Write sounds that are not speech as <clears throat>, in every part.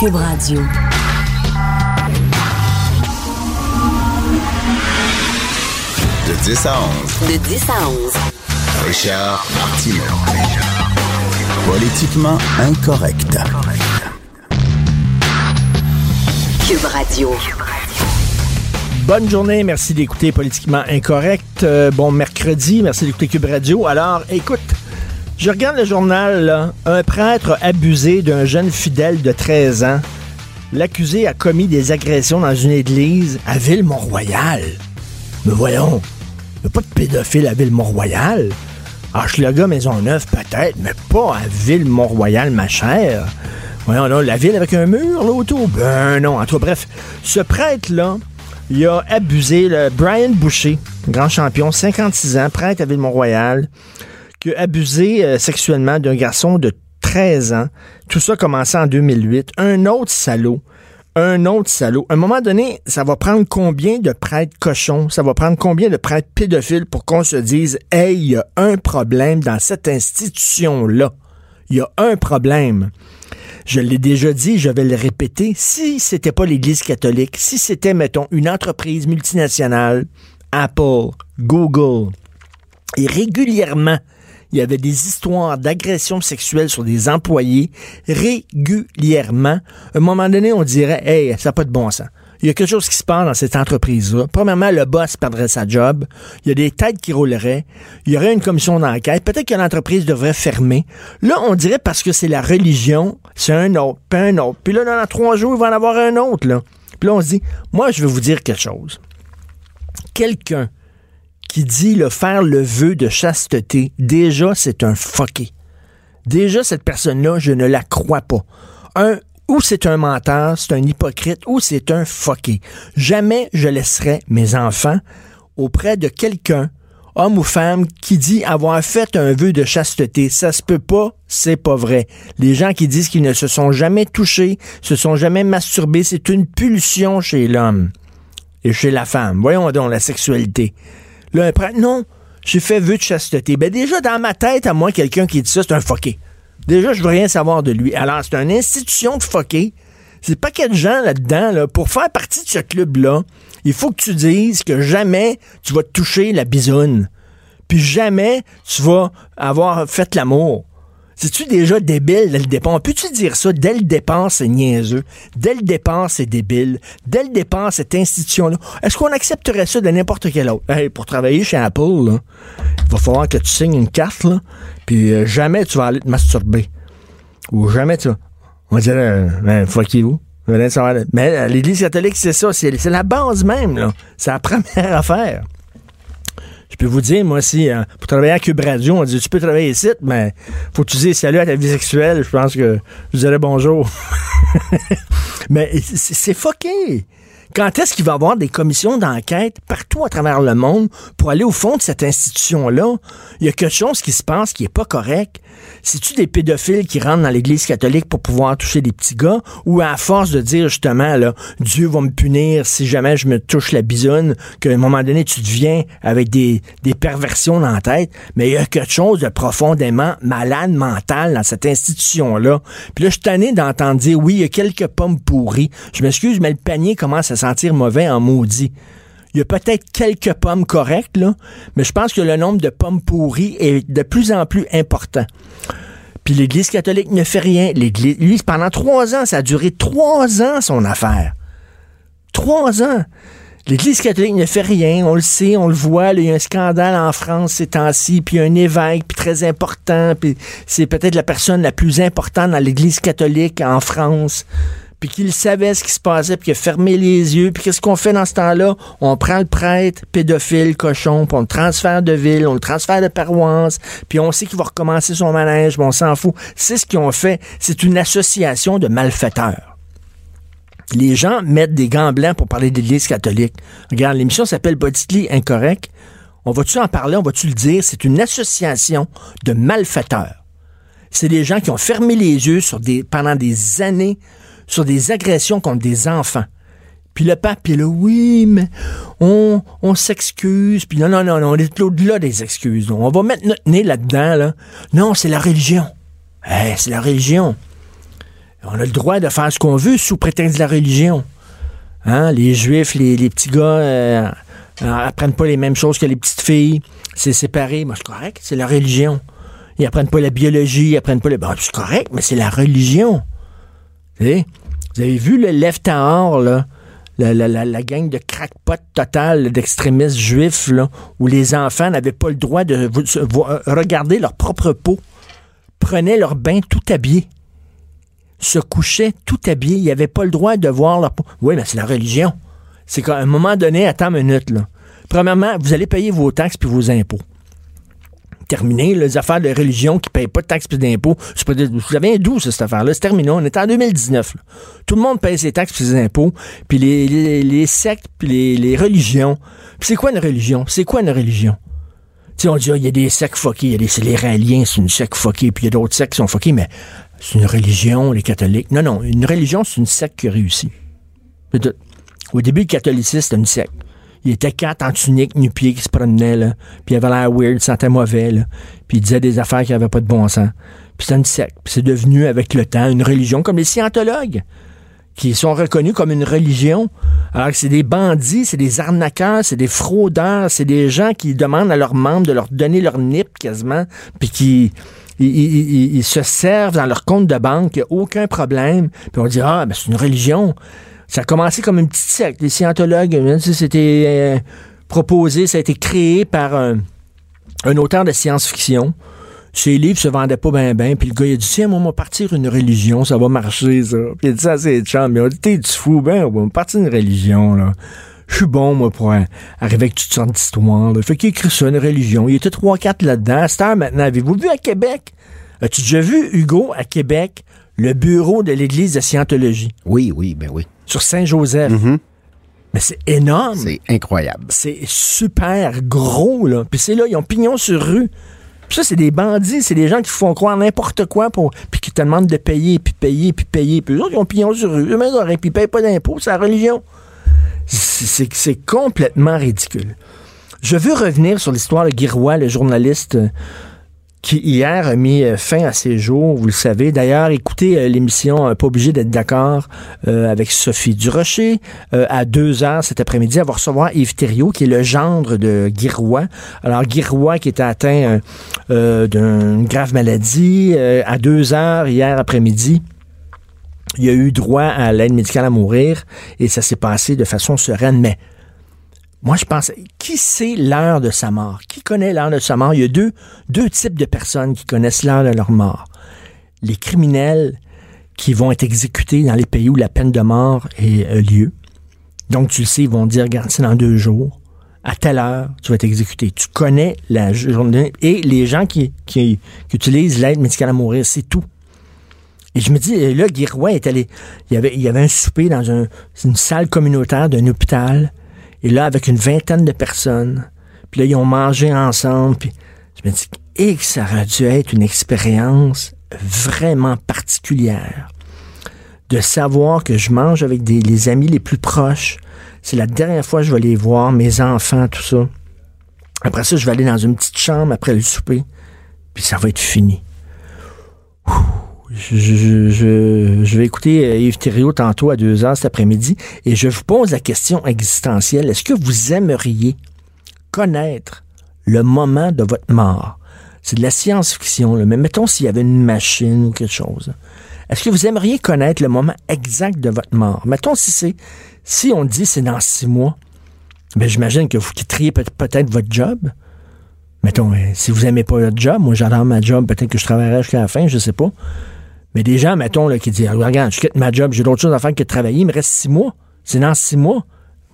Cube Radio. De 10 à 11. De 10 à 11. Richard Martineau. Politiquement incorrect. Cube Radio. Bonne journée, merci d'écouter Politiquement Incorrect. Euh, bon mercredi, merci d'écouter Cube Radio. Alors, écoute, je regarde le journal, là. Un prêtre a abusé d'un jeune fidèle de 13 ans. L'accusé a commis des agressions dans une église à Ville-Mont-Royal. Mais voyons, il n'y a pas de pédophile à Ville-Mont-Royal? Hochelaga, Maisonneuve, peut-être, mais pas à Ville-Mont-Royal, ma chère. Voyons là, la ville avec un mur là autour. Ben non, en tout bref, ce prêtre-là, il a abusé, le Brian Boucher, grand champion, 56 ans, prêtre à Ville-Mont-Royal, qui abusé euh, sexuellement d'un garçon de 13 ans. Tout ça a commencé en 2008. Un autre salaud un autre salaud. À un moment donné, ça va prendre combien de prêtres cochons? Ça va prendre combien de prêtres pédophiles pour qu'on se dise, hey, il y a un problème dans cette institution-là. Il y a un problème. Je l'ai déjà dit, je vais le répéter. Si c'était pas l'Église catholique, si c'était, mettons, une entreprise multinationale, Apple, Google, et régulièrement, il y avait des histoires d'agression sexuelle sur des employés régulièrement. À un moment donné, on dirait, hey, ça n'a pas de bon sens. Il y a quelque chose qui se passe dans cette entreprise-là. Premièrement, le boss perdrait sa job. Il y a des têtes qui rouleraient. Il y aurait une commission d'enquête. Peut-être que l'entreprise devrait fermer. Là, on dirait parce que c'est la religion, c'est un autre, puis un autre. Puis là, dans trois jours, il va en avoir un autre, là. Puis là, on se dit, moi, je vais vous dire quelque chose. Quelqu'un qui dit le faire le vœu de chasteté, déjà, c'est un fucké. Déjà, cette personne-là, je ne la crois pas. Un, ou c'est un menteur, c'est un hypocrite, ou c'est un fucké. Jamais je laisserai mes enfants auprès de quelqu'un, homme ou femme, qui dit avoir fait un vœu de chasteté. Ça se peut pas, c'est pas vrai. Les gens qui disent qu'ils ne se sont jamais touchés, se sont jamais masturbés, c'est une pulsion chez l'homme et chez la femme. Voyons donc la sexualité. Là, un prêtre, non, j'ai fait vœu de chasteté. Ben déjà, dans ma tête, à moi, quelqu'un qui dit ça, c'est un fucké. Déjà, je veux rien savoir de lui. Alors, c'est une institution de fucké. C'est pas de gens là-dedans, là. Pour faire partie de ce club-là, il faut que tu dises que jamais tu vas toucher la bisoune. Puis jamais tu vas avoir fait l'amour. C'est-tu déjà débile dès le départ? Peux-tu dire ça? Dès le départ, c'est niaiseux. Dès le départ, c'est débile. Dès le départ, cette institution-là. Est-ce qu'on accepterait ça de n'importe quel autre? pour travailler chez Apple, il va falloir que tu signes une carte, là, puis euh, jamais tu vas aller te masturber. Ou jamais tu vas. On va dire, euh, ben, fuck you. Mais l'Église catholique, c'est ça. C'est la base même, là. C'est la <laughs> première affaire. Je peux vous dire, moi, si hein, pour travailler à Cube Radio, on dit tu peux travailler ici, mais faut que tu dises salut à ta vie sexuelle. Je pense que je dirais bonjour. <laughs> mais c'est fucké. Quand est-ce qu'il va y avoir des commissions d'enquête partout à travers le monde pour aller au fond de cette institution-là? Il y a quelque chose qui se passe qui est pas correct. C'est-tu des pédophiles qui rentrent dans l'Église catholique pour pouvoir toucher des petits gars? Ou à force de dire justement, là, Dieu va me punir si jamais je me touche la bisonne, qu'à un moment donné, tu deviens avec des, des perversions dans la tête? Mais il y a quelque chose de profondément malade mental dans cette institution-là. Puis là, je suis tanné d'entendre dire, oui, il y a quelques pommes pourries. Je m'excuse, mais le panier commence à mauvais en maudit. Il y a peut-être quelques pommes correctes, mais je pense que le nombre de pommes pourries est de plus en plus important. Puis l'Église catholique ne fait rien. L'Église, lui, pendant trois ans, ça a duré trois ans son affaire. Trois ans. L'Église catholique ne fait rien, on le sait, on le voit. il y a un scandale en France ces temps-ci, puis un évêque, puis très important, puis c'est peut-être la personne la plus importante dans l'Église catholique en France. Puis qu'il savait ce qui se passait, puis qu'il a fermé les yeux, puis qu'est-ce qu'on fait dans ce temps-là? On prend le prêtre pédophile, cochon, puis on le transfère de ville, on le transfère de paroisse, puis on sait qu'il va recommencer son manège, mais on s'en fout. C'est ce qu'ils ont fait. C'est une association de malfaiteurs. Les gens mettent des gants blancs pour parler de l'Église catholique. Regarde, l'émission s'appelle Politically Incorrect. On va-tu en parler? On va-tu le dire? C'est une association de malfaiteurs. C'est des gens qui ont fermé les yeux pendant des années sur des agressions contre des enfants. Puis le pape, il est là, oui, mais on, on s'excuse. Puis non, non, non, on est au-delà des excuses. On va mettre notre nez là-dedans. Là. Non, c'est la religion. Eh, c'est la religion. On a le droit de faire ce qu'on veut sous prétexte de la religion. Hein? Les juifs, les, les petits gars euh, apprennent pas les mêmes choses que les petites filles. C'est séparé. Moi, c'est correct, c'est la religion. Ils apprennent pas la biologie, ils apprennent pas le... Bon, c'est correct, mais c'est la religion. Vous avez vu le Left Tahor, là? La, gang de crackpot total d'extrémistes juifs, où les enfants n'avaient pas le droit de regarder leur propre peau, prenaient leur bain tout habillé, se couchaient tout habillé, ils n'avaient pas le droit de voir leur peau. Oui, mais c'est la religion. C'est qu'à un moment donné, attends une minute. Premièrement, vous allez payer vos taxes puis vos impôts terminé. les affaires de religion qui ne payent pas de taxes et d'impôts, vous avez d'où cette affaire-là? C'est terminé. On est en 2019. Tout le monde paye ses taxes et ses impôts. Puis les, les, sectes, puis les, religions. Puis c'est quoi une religion? C'est quoi une religion? Tu on dit, ah, il y a des sectes fuckés, il y a des, c'est les réaliens, c'est une secte fuckée, puis il y a d'autres sectes qui sont fuckés, mais c'est une religion, les catholiques. Non, non, une religion, c'est une secte qui réussit. Au début, le catholicisme, c'était une secte. Il était quatre en tunique, nu-pied, qui se promenait, là. Puis il avait l'air weird, il sentait mauvais. Puis il disait des affaires qui n'avaient pas de bon sens. Puis c'est une secte. Puis c'est devenu, avec le temps, une religion, comme les scientologues, qui sont reconnus comme une religion. Alors que c'est des bandits, c'est des arnaqueurs, c'est des fraudeurs, c'est des gens qui demandent à leurs membres de leur donner leur nip quasiment, puis qui... Se servent dans leur compte de banque, il n'y a aucun problème. Puis on dit, ah, ben c'est une religion. Ça a commencé comme une petite secte. Les scientologues, hein, c'était euh, proposé, ça a été créé par un, auteur de science-fiction. Ses livres se vendaient pas bien, bien. Puis le gars, il a dit, tiens, moi, on va partir une religion, ça va marcher, ça. Puis il a dit ça ses chums. Il a dit, t'es du fou, ben, on va partir une religion, là. Je suis bon, moi, pour arriver avec toutes sortes d'histoires. Là. Fait qu'il écrit ça, une religion. Il était trois, quatre là-dedans. À cette heure, maintenant, avez-vous vu à Québec? As-tu déjà vu, Hugo, à Québec, le bureau de l'Église de Scientologie? Oui, oui, ben oui sur Saint-Joseph. Mm-hmm. Mais c'est énorme. C'est incroyable. C'est super gros, là. Puis c'est là, ils ont pignon sur rue. Puis ça, c'est des bandits, c'est des gens qui font croire n'importe quoi pour, puis qui te demandent de payer, puis payer, puis payer. Puis eux autres, ils ont pignon sur rue. Eux-mêmes, puis ils payent pas d'impôts, c'est la religion. C'est complètement ridicule. Je veux revenir sur l'histoire de Guiroy, le journaliste qui hier a mis euh, fin à ses jours, vous le savez. D'ailleurs, écoutez euh, l'émission euh, Pas obligé d'être d'accord avec Sophie Durocher à deux heures cet après-midi. Elle va recevoir Yves Thériault, qui est le gendre de Guiroy. Alors, Guiroy qui était atteint d'une grave maladie à deux heures hier après-midi. Il a eu droit à l'aide médicale à mourir et ça s'est passé de façon sereine. Mais moi, je pense, qui sait l'heure de sa mort? Qui connaît l'heure de sa mort? Il y a deux, types de personnes qui connaissent l'heure de leur mort. Les criminels qui vont être exécutés dans les pays où la peine de mort est euh, lieu. Donc, tu le sais, ils vont dire, regarde, c'est dans deux jours. À telle heure, tu vas être exécuté. Tu connais la journée. Et les gens qui, qui, utilisent l'aide médicale à mourir, c'est tout. Et je me dis, là, Guiroy est allé. Il y avait, il y avait un souper dans une salle communautaire d'un hôpital. Et là, avec une vingtaine de personnes, puis là, ils ont mangé ensemble, puis je me dis, que ça aurait dû être une expérience vraiment particulière. De savoir que je mange avec les amis les plus proches. C'est la dernière fois que je vais les voir, mes enfants, tout ça. Après ça, je vais aller dans une petite chambre après le souper, puis ça va être fini. Je, vais écouter euh, Yves Thériault tantôt à deux heures cet après-midi et je vous pose la question existentielle. Est-ce que vous aimeriez connaître le moment de votre mort? C'est de la science-fiction, mais mettons s'il y avait une machine ou quelque chose. Est-ce que vous aimeriez connaître le moment exact de votre mort? Mettons si c'est, si on dit c'est dans six mois, ben j'imagine que vous quitteriez peut-être votre job. Mettons, euh, si vous aimez pas votre job, moi j'adore ma job, peut-être que je travaillerai jusqu'à la fin, je sais pas. Mais des gens, mettons, là, qui disent Regarde, je quitte ma job, j'ai d'autres choses à faire que de travailler, il me reste six mois. C'est dans six mois.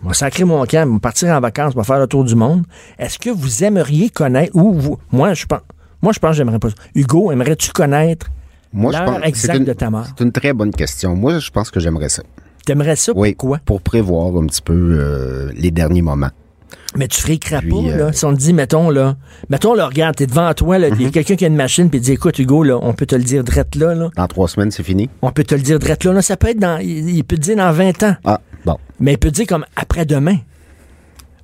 Je vais sacrer mon camp, je vais partir en vacances, je vais faire le tour du monde. Est-ce que vous aimeriez connaître, ou vous, moi, je pense, moi, je pense que j'aimerais pas ça. Hugo, aimerais-tu connaître Moi, je l'heure pense exacte une- de ta mort? C'est une très bonne question. Moi, je pense que j'aimerais ça. T'aimerais ça? Oui. Pourquoi? Pour prévoir un petit peu euh, les derniers moments. Mais tu crapaud, Puis, là. euh, Si on te dit, mettons, là, mettons, là, regarde, t'es devant toi, là, il y a quelqu'un qui a une machine, puis il dit, écoute, Hugo, là, on peut te le dire drette là, là. Dans trois semaines, c'est fini? On peut te le dire drette là, là. Ça peut être dans, il, il peut te dire dans 20 ans. Ah, bon. Mais il peut te dire comme après-demain.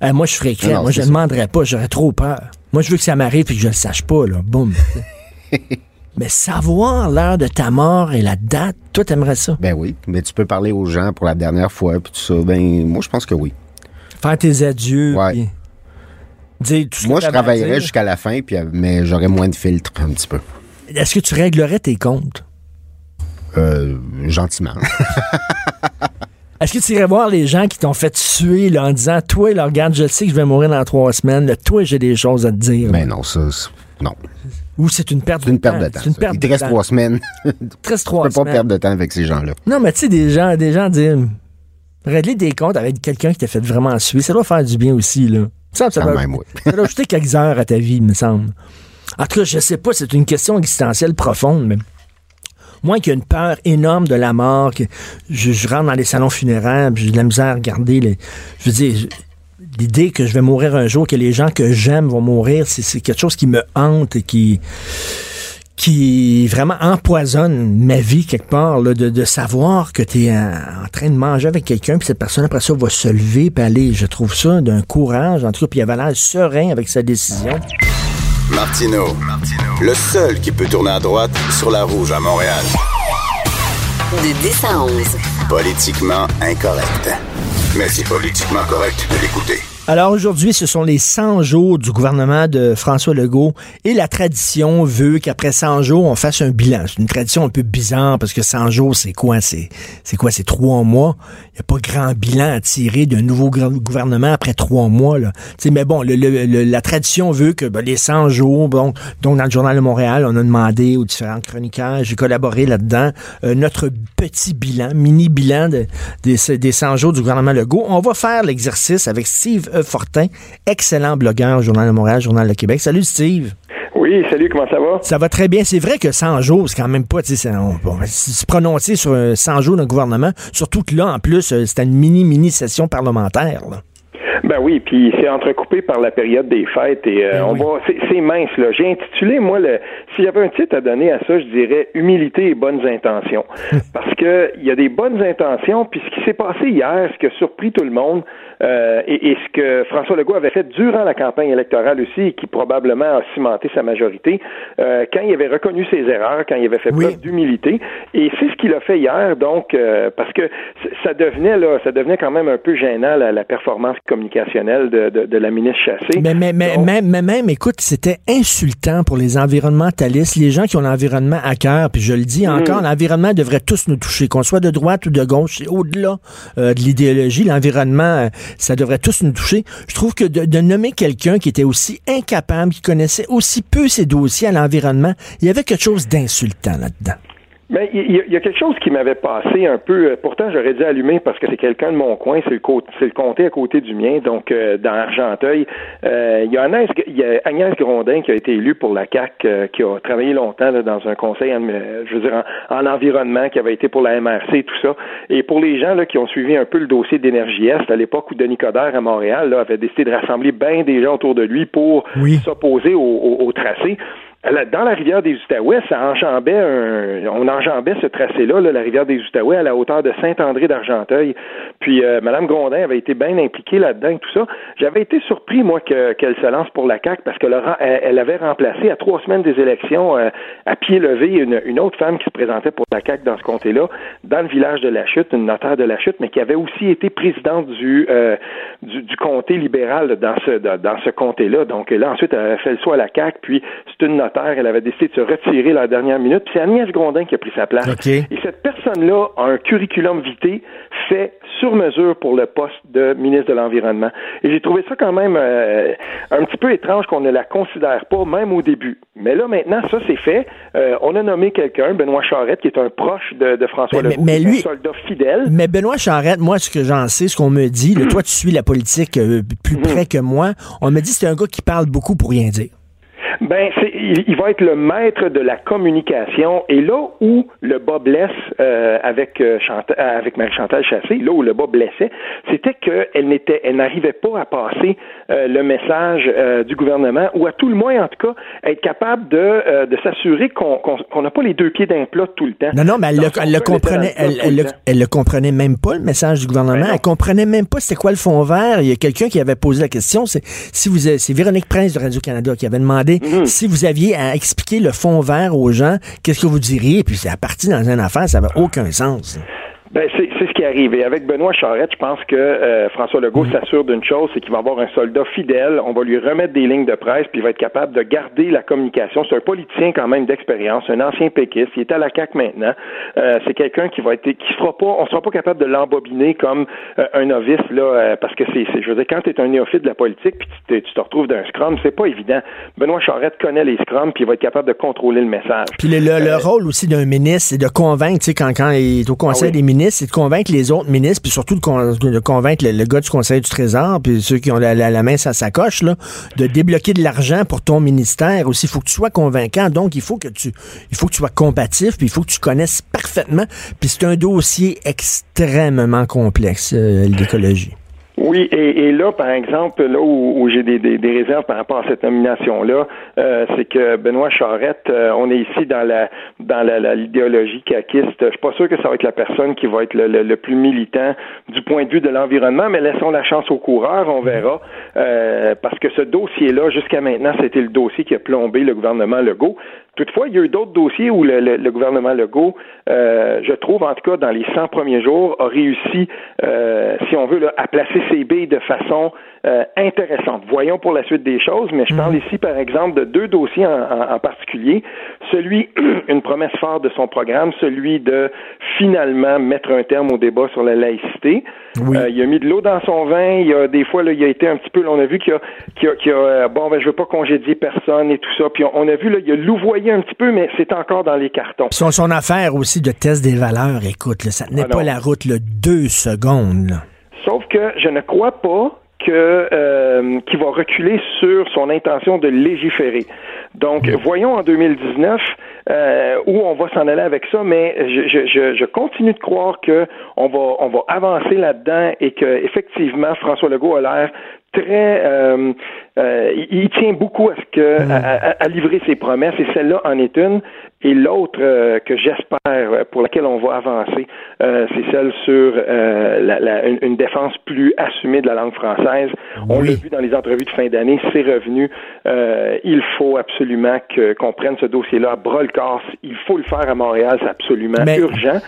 Euh, moi, je. Non, Moi, je ne demanderais pas. J'aurais trop peur. Moi, je veux que ça m'arrive et que je le sache pas, là. Boum. <laughs> Mais savoir l'heure de ta mort et la date, toi, t'aimerais ça? Ben oui. Mais tu peux parler aux gens pour la dernière fois, puis tout ça. Ben, moi, je pense que oui. Faire tes adieux. Ouais. puis dire tout ce Moi, que je travaillerais jusqu'à la fin, puis, euh, mais j'aurais moins de filtres un petit peu. Est-ce que tu réglerais tes comptes? Euh, gentiment. <laughs> Est-ce que tu irais voir les gens qui t'ont fait tuer là, en disant Toi, là, regarde, je sais que je vais mourir dans trois semaines. là, toi, j'ai des choses à te dire. ben non, ça, non. Ou c'est une perte C'est une de perte temps. de temps. Une perte Il te de reste temps. trois semaines. Il te reste Tu trois peux pas semaines. perdre de temps avec ces gens-là. Non, mais tu sais, des gens, des gens disent régler des comptes avec quelqu'un qui t'a fait vraiment suer, ça doit faire du bien aussi, là. Ça, ça Quand doit, même, oui. <laughs> ça doit ajouter quelques heures à ta vie, il me semble. En tout cas, je sais pas, c'est une question existentielle profonde, mais moi qui ai une peur énorme de la mort, que je, je rentre dans les salons funéraires, puis j'ai de la misère à regarder les. Je veux dire, l'idée que je vais mourir un jour, que les gens que j'aime vont mourir, c'est quelque chose qui me hante et qui qui vraiment empoisonne ma vie quelque part, là, de, de savoir que tu es en, en train de manger avec quelqu'un, puis cette personne après ça va se lever, puis aller, je trouve ça d'un courage, en tout cas, puis il avait l'air serein avec sa décision. Martino, le seul qui peut tourner à droite sur la rouge à Montréal. De 10 à 11. Politiquement incorrect. Mais c'est politiquement correct de l'écouter. Alors aujourd'hui, ce sont les 100 jours du gouvernement de François Legault et la tradition veut qu'après 100 jours, on fasse un bilan. C'est une tradition un peu bizarre parce que 100 jours, c'est quoi? C'est, quoi? C'est trois mois. Il n'y a pas grand bilan à tirer d'un nouveau gouvernement après trois mois. Là. Mais bon, la tradition veut que ben, les 100 jours, donc dans le Journal de Montréal, on a demandé aux différents chroniqueurs, j'ai collaboré là-dedans, euh, notre petit bilan, mini bilan de, des, des 100 jours du gouvernement Legault. On va faire l'exercice avec Steve E. Fortin, excellent blogueur au Journal de Montréal, Journal de Québec. Salut Steve. Oui, salut, comment ça va? Ça va très bien. C'est vrai que 100 jours, c'est quand même pas, tu sais, se prononcer sur euh, 100 jours d'un gouvernement, surtout que là, en plus, euh, c'était une mini-mini session parlementaire. là. Ben oui, puis c'est entrecoupé par la période des fêtes et euh, Ben on oui. va c'est c'est mince là. J'ai intitulé moi le s'il y avait un titre à donner à ça, je dirais humilité et bonnes intentions. <laughs> Parce que il y a des bonnes intentions, puis ce qui s'est passé hier, ce qui a surpris tout le monde euh, et, et ce que François Legault avait fait durant la campagne électorale aussi et qui probablement a cimenté sa majorité, euh, quand il avait reconnu ses erreurs, quand il avait fait Oui. preuve d'humilité et c'est ce qu'il a fait hier donc euh, parce que ça devenait là, ça devenait quand même un peu gênant la, la performance communicationnelle de, de, de la ministre Chassé. Mais, mais, mais, Donc, mais, mais même, écoute, c'était insultant pour les environnementalistes, les gens qui ont l'environnement à cœur, puis je le dis encore, l'environnement devrait tous nous toucher, qu'on soit de droite ou de gauche, c'est au-delà euh, de l'idéologie, l'environnement, euh, ça devrait tous nous toucher. Je trouve que de, de nommer quelqu'un qui était aussi incapable, qui connaissait aussi peu ses dossiers à l'environnement, il y avait quelque chose d'insultant là-dedans. Ben, il y, y a quelque chose qui m'avait passé un peu. euh, Pourtant, j'aurais dû allumer parce que c'est quelqu'un de mon coin, c'est le, c'est le comté à côté du mien, donc euh, dans Argenteuil. Euh, il, y a Agnès, il y a Agnès Grondin qui a été élue pour la CAC, euh, qui a travaillé longtemps là, dans un conseil, euh, je veux dire, en, en environnement, qui avait été pour la MRC, tout ça. Et pour les gens là qui ont suivi un peu le dossier d'Énergie Est, à l'époque où Denis Coderre à Montréal là, avait décidé de rassembler bien des gens autour de lui pour Oui. s'opposer au, au- au tracé. Dans la rivière des Outaouais, ça enjambait un, on enjambait ce tracé-là, là, la rivière des Outaouais, à la hauteur de Saint-André d'Argenteuil. Puis euh, Madame Grondin avait été bien impliquée là-dedans et tout ça. J'avais été surpris moi que- qu'elle se lance pour la CAC parce que le ren- elle, avait remplacé à trois semaines des élections euh, à pied levé une, autre femme qui se présentait pour la CAC dans ce comté-là, dans le village de La Chute, une notaire de La Chute, mais qui avait aussi été présidente du euh, du, comté libéral dans ce dans, ce comté-là. Donc là ensuite elle a fait le saut à la CAC, puis c'est une notaire, elle avait décidé de se retirer la dernière minute, puis c'est Agnès Grondin qui a pris sa place. Et cette personne-là a un curriculum vitae fait sur mesure pour le poste de ministre de l'Environnement. Et j'ai trouvé ça quand même euh, un petit peu étrange qu'on ne la considère pas, même au début. Mais là, maintenant, ça, c'est fait. Euh, on a nommé quelqu'un, Benoît Charette, qui est un proche de, François mais, Legault, mais lui, un soldat fidèle. Mais Benoît Charette, moi, ce que j'en sais, ce qu'on me dit, toi, tu suis la politique euh, plus près que moi, on me dit que c'est un gars qui parle beaucoup pour rien dire. Ben, c'est, il, va être le maître de la communication. Et là où le bas blesse euh, avec euh, avec Marie-Chantal Chassé, là où le bas blessait, c'était qu'elle n'était, elle n'arrivait pas à passer euh, le message du gouvernement, ou à tout le moins, en tout cas, être capable de, de s'assurer qu'on qu'on n'a pas les deux pieds d'un plat tout le temps. Non, non, mais elle, le, elle le comprenait, elle, elle, le, comprenait même pas le message du gouvernement. Ben elle comprenait même pas c'était quoi le fond vert. Il y a quelqu'un qui avait posé la question. C'est si vous, c'est Véronique Prince de Radio Canada qui avait demandé Mhm. Si vous aviez à expliquer le fond vert aux gens, qu'est-ce que vous diriez? Puis c'est à partir dans une affaire, ça n'avait aucun sens. Ben, c'est ce qui arrive. Et avec Benoît Charette, je pense que euh, François Legault s'assure d'une chose, c'est qu'il va avoir un soldat fidèle. On va lui remettre des lignes de presse, puis il va être capable de garder la communication. C'est un politicien quand même d'expérience, un ancien péquiste. Il est à la CAQ maintenant. Euh, c'est quelqu'un qui va être, qui sera pas, on sera pas capable de l'embobiner comme euh, un novice là, parce que c'est, je veux dire, quand tu es un néophyte de la politique, puis tu, te, retrouves d'un scrum, c'est pas évident. Benoît Charette connaît les scrums, puis il va être capable de contrôler le message. Puis le, rôle aussi d'un ministre, c'est de convaincre, tu sais, quand, quand il est au Conseil ah des ministres c'est de convaincre les autres ministres, puis surtout de, convaincre le, gars du Conseil du Trésor, puis ceux qui ont la, main sur sa coche, là, de débloquer de l'argent pour ton ministère aussi. Il faut que tu sois convaincant. Donc, il faut que tu, il faut que tu sois combatif, puis il faut que tu connaisses parfaitement. Puis c'est un dossier extrêmement complexe, euh, l'écologie. Oui, et, et, là, par exemple, là où, j'ai des, des, réserves par rapport à cette nomination-là, euh, c'est que Benoît Charette, euh, on est ici dans la dans la, l'idéologie caquiste. Je suis pas sûr que ça va être la personne qui va être le, le, plus militant du point de vue de l'environnement, mais laissons la chance aux coureurs, on verra. Euh, parce que ce dossier-là, jusqu'à maintenant, c'était le dossier qui a plombé le gouvernement Legault. Toutefois, il y a eu d'autres dossiers où le, gouvernement Legault, euh, je trouve en tout cas dans les 100 premiers jours, a réussi, euh, si on veut, à placer ses billes de façon euh, intéressante. Voyons pour la suite des choses, mais je parle mhm. ici, par exemple, de deux dossiers en, particulier. Celui, <clears throat> une promesse forte de son programme, celui de finalement mettre un terme au débat sur la laïcité. Euh, il a mis de l'eau dans son vin. Il y a des fois, là, il a été un petit peu, on a vu qu'il a, qu'il a, qu'il a euh, bon, ben, je veux pas congédier personne et tout ça. Puis on, a vu, là, il a louvoyé un petit peu, mais c'est encore dans les cartons. Son, son affaire aussi de test des valeurs, écoute, là, ça tenait ah pas la route, le deux secondes. Sauf que je ne crois pas que euh, qui va reculer sur son intention de légiférer. Donc, voyons en 2019 euh, où on va s'en aller avec ça, mais je, je, je, continue de croire que on va on va avancer là-dedans et que effectivement François Legault a l'air très euh, euh, il, tient beaucoup à ce que mm. à, livrer ses promesses et celle-là en est une. Et l'autre euh, que j'espère pour laquelle on va avancer, c'est celle sur la, une, défense plus assumée de la langue française. On l'a vu dans les entrevues de fin d'année, c'est revenu. il faut absolument qu'on prenne ce dossier-là à bras le corps. Il faut le faire à Montréal, c'est absolument urgent.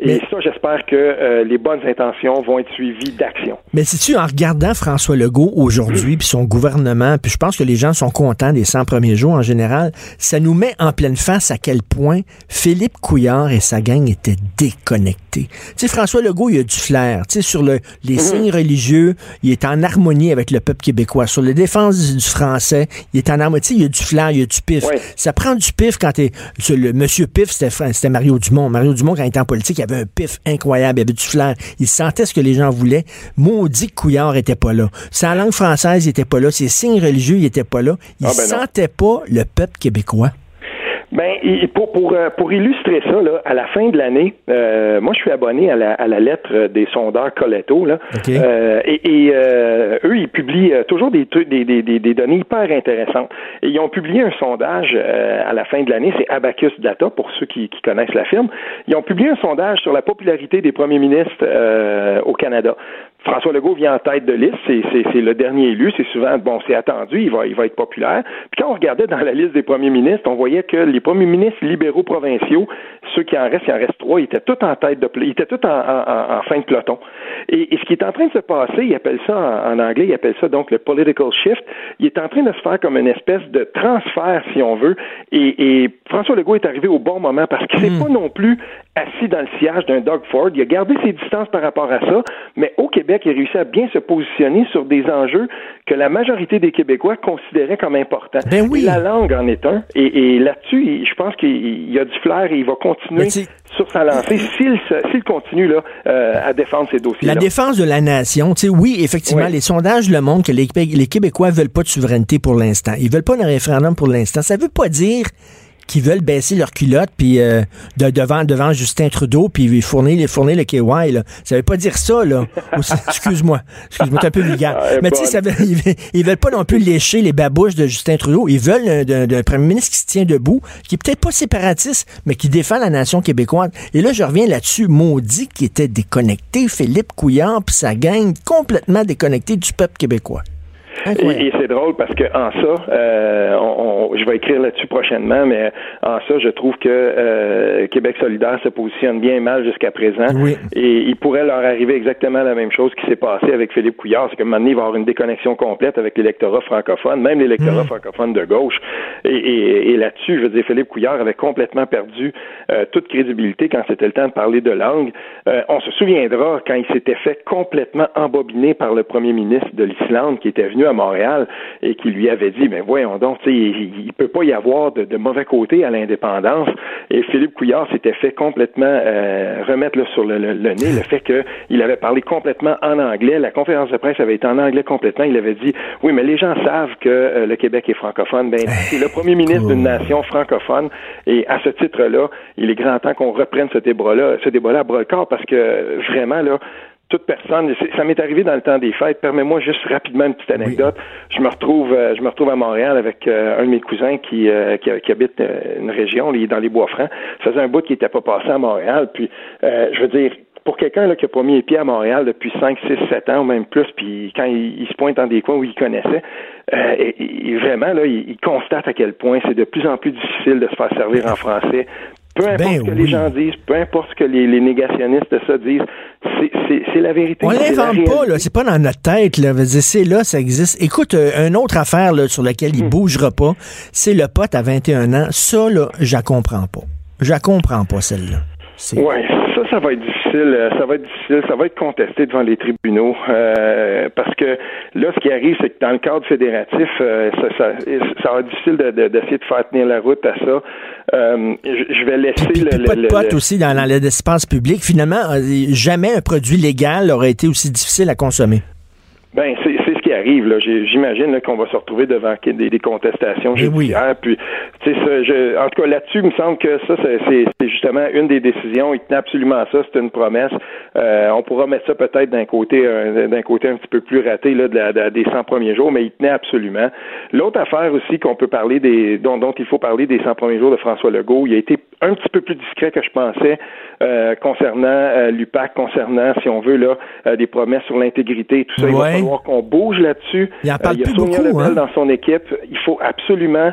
Et ça, j'espère que euh, les bonnes intentions vont être suivies d'action. Mais si tu en regardant François Legault aujourd'hui, puis son gouvernement, puis je pense que les gens sont contents des 100 premiers jours en général, ça nous met en pleine face à quel point Philippe Couillard et sa gang étaient déconnectés. Tu sais, François Legault, il a du flair. Tu sais, sur le, les mhm. signes religieux, il est en harmonie avec le peuple québécois. Sur la défense du, français, il est en harmonie. Tu sais, il a du flair, il a du pif. Ça prend du pif quand t'es... Le monsieur pif, c'était Mario Dumont. Mario Dumont, quand il était en politique, il avait un pif incroyable, il avait du flair. Il sentait ce que les gens voulaient. Maudit que Couillard était pas là. Sa langue française, il était pas là. Ses signes religieux, il était pas là. Il ah, ben sentait pas le peuple québécois. Ben, pour, pour, euh, pour illustrer ça, là, à la fin de l'année, euh, moi, je suis abonné à la, à la lettre des sondeurs Coletto, là, euh, et, et eux, ils publient toujours des, des, des, des, données hyper intéressantes. Et ils ont publié un sondage à la fin de l'année, c'est Abacus Data, pour ceux qui, qui connaissent la firme. Ils ont publié un sondage sur la popularité des premiers ministres au Canada. François Legault vient en tête de liste, c'est le dernier élu, c'est souvent, bon, c'est attendu, il va, il va être populaire. Puis quand on regardait dans la liste des premiers ministres, on voyait que les premiers ministres libéraux provinciaux, ceux qui en restent, il en reste trois, ils étaient tous en tête de, ils étaient tous en, en, fin de peloton. Et, ce qui est en train de se passer, il appelle ça en, anglais, il appelle ça donc le political shift, il est en train de se faire comme une espèce de transfert, si on veut, et, et François Legault est arrivé au bon moment parce qu'il ne s'est hmm. pas non plus assis dans le sillage d'un Doug Ford. Il a gardé ses distances par rapport à ça, mais au Québec, il a réussi à bien se positionner sur des enjeux que la majorité des Québécois considéraient comme importants. Ben oui. Et la langue en est un. Et, et là-dessus, je pense qu'il y a du flair et il va continuer sur sa lancée s'il continue là, euh, à défendre ces dossiers-là. La défense de la nation, tu sais, oui, effectivement, Oui. les sondages le montrent que les, les Québécois veulent pas de souveraineté pour l'instant. Ils veulent pas d'un référendum pour l'instant. Ça veut pas dire qu'ils veulent baisser leur culotte puis euh, de, devant devant Justin Trudeau puis fournir fournir le KY là. Ça veut pas dire ça là. <laughs> Excuse-moi, excuse-moi, t'es un peu vulgaire. Ah, Mais tu sais, ça veut- ils, veulent- ils veulent pas non plus lécher les babouches de Justin Trudeau. Ils veulent un, d'un- premier ministre qui se tient debout, qui est peut-être pas séparatiste, mais qui défend la nation québécoise. Et là, je reviens là-dessus. Maudit qui était déconnecté, Philippe Couillard puis sa gang complètement déconnecté du peuple québécois. Incroyable. Et, et c'est drôle parce que en ça, euh, on- on- je vais écrire là-dessus prochainement, mais en ça, je trouve que euh, Québec solidaire se positionne bien mal jusqu'à présent. Oui. Et il pourrait leur arriver exactement la même chose qui s'est passé avec Philippe Couillard, c'est moment donné, il va avoir une déconnexion complète avec l'électorat francophone, même l'électorat francophone de gauche. Et, et- et là-dessus, je veux dire, Philippe Couillard avait complètement perdu euh, toute crédibilité quand c'était le temps de parler de langue. Euh, on se souviendra quand il s'était fait complètement embobiner par le premier ministre de l'Islande qui était venu à Montréal et qui lui avait dit, mais voyons donc, il, il peut pas y avoir de, de mauvais côté à l'indépendance. Et Philippe Couillard s'était fait complètement euh, remettre là, sur le, le- le nez le fait qu'il avait parlé complètement en anglais. La conférence de presse avait été en anglais complètement. Il avait dit, oui, mais les gens savent que euh, le Québec est francophone. Ben, c'est le premier ministre d'une nation francophone. Et à ce titre-là, il est grand temps qu'on reprenne ce débat-là, ce débat-là à bras le corps parce que vraiment, là, toute personne, ça m'est arrivé dans le temps des fêtes. Permets-moi juste rapidement une petite anecdote. Je me retrouve, euh, je me retrouve à Montréal avec euh, un de mes cousins qui, euh, qui, qui habite une région, il est dans les Bois-Francs. Ça faisait un bout qui n'était pas passé à Montréal. Puis, euh, je veux dire, pour quelqu'un qui a pas mis les pieds à Montréal depuis 5, 6, 7 ans ou même plus, puis quand il, il se pointe dans des coins où il connaissait, euh, et- et vraiment, là, il, il constate à quel point c'est de plus en plus difficile de se faire servir en français. Peu importe Ben ce que oui. les gens disent, peu importe ce que les, les négationnistes de ça disent, c'est- la vérité. On l'invente pas, là. C'est pas dans notre tête, là. C'est là, ça existe. Écoute, euh, une autre affaire, là, sur laquelle Hmm. il bougera pas, c'est le pote à 21 ans. Ça, là, je la comprends pas. Je comprends pas, celle-là. Ouais, ça, ça va être difficile. Euh, Ça va être difficile. Ça va être contesté devant les tribunaux euh, parce que là, ce qui arrive, c'est que dans le cadre fédératif, euh, ça, ça, ça va être difficile de- de- d'essayer de, faire tenir la route à ça. Euh, je, vais laisser Puis, le, puis le- pas de le- potes le- aussi dans, dans l'espace public. Finalement, euh, jamais un produit légal aurait été aussi difficile à consommer. Ben, c'est arrive. là. J'ai- J'imagine qu'on va se retrouver devant des, des contestations Eh oui. Puis, ça, je- en tout cas, là-dessus, il me semble que ça, c'est- justement une des décisions. Il tenait absolument à ça. C'est une promesse. Euh, on pourra mettre ça peut-être d'un côté, euh, d'un côté un petit peu plus raté là, de la- de- des 100 premiers jours, mais il tenait absolument. L'autre affaire aussi qu'on peut parler des, dont, dont il faut parler des 100 premiers jours de François Legault, il a été un petit peu plus discret que je pensais euh, concernant euh, l'UPAC, concernant, si on veut, là, des promesses sur l'intégrité et tout ça. Il va falloir qu'on bouge là-dessus. Il en parle Euh, y a Sonia beaucoup, Lebel hein. dans son équipe. Il faut absolument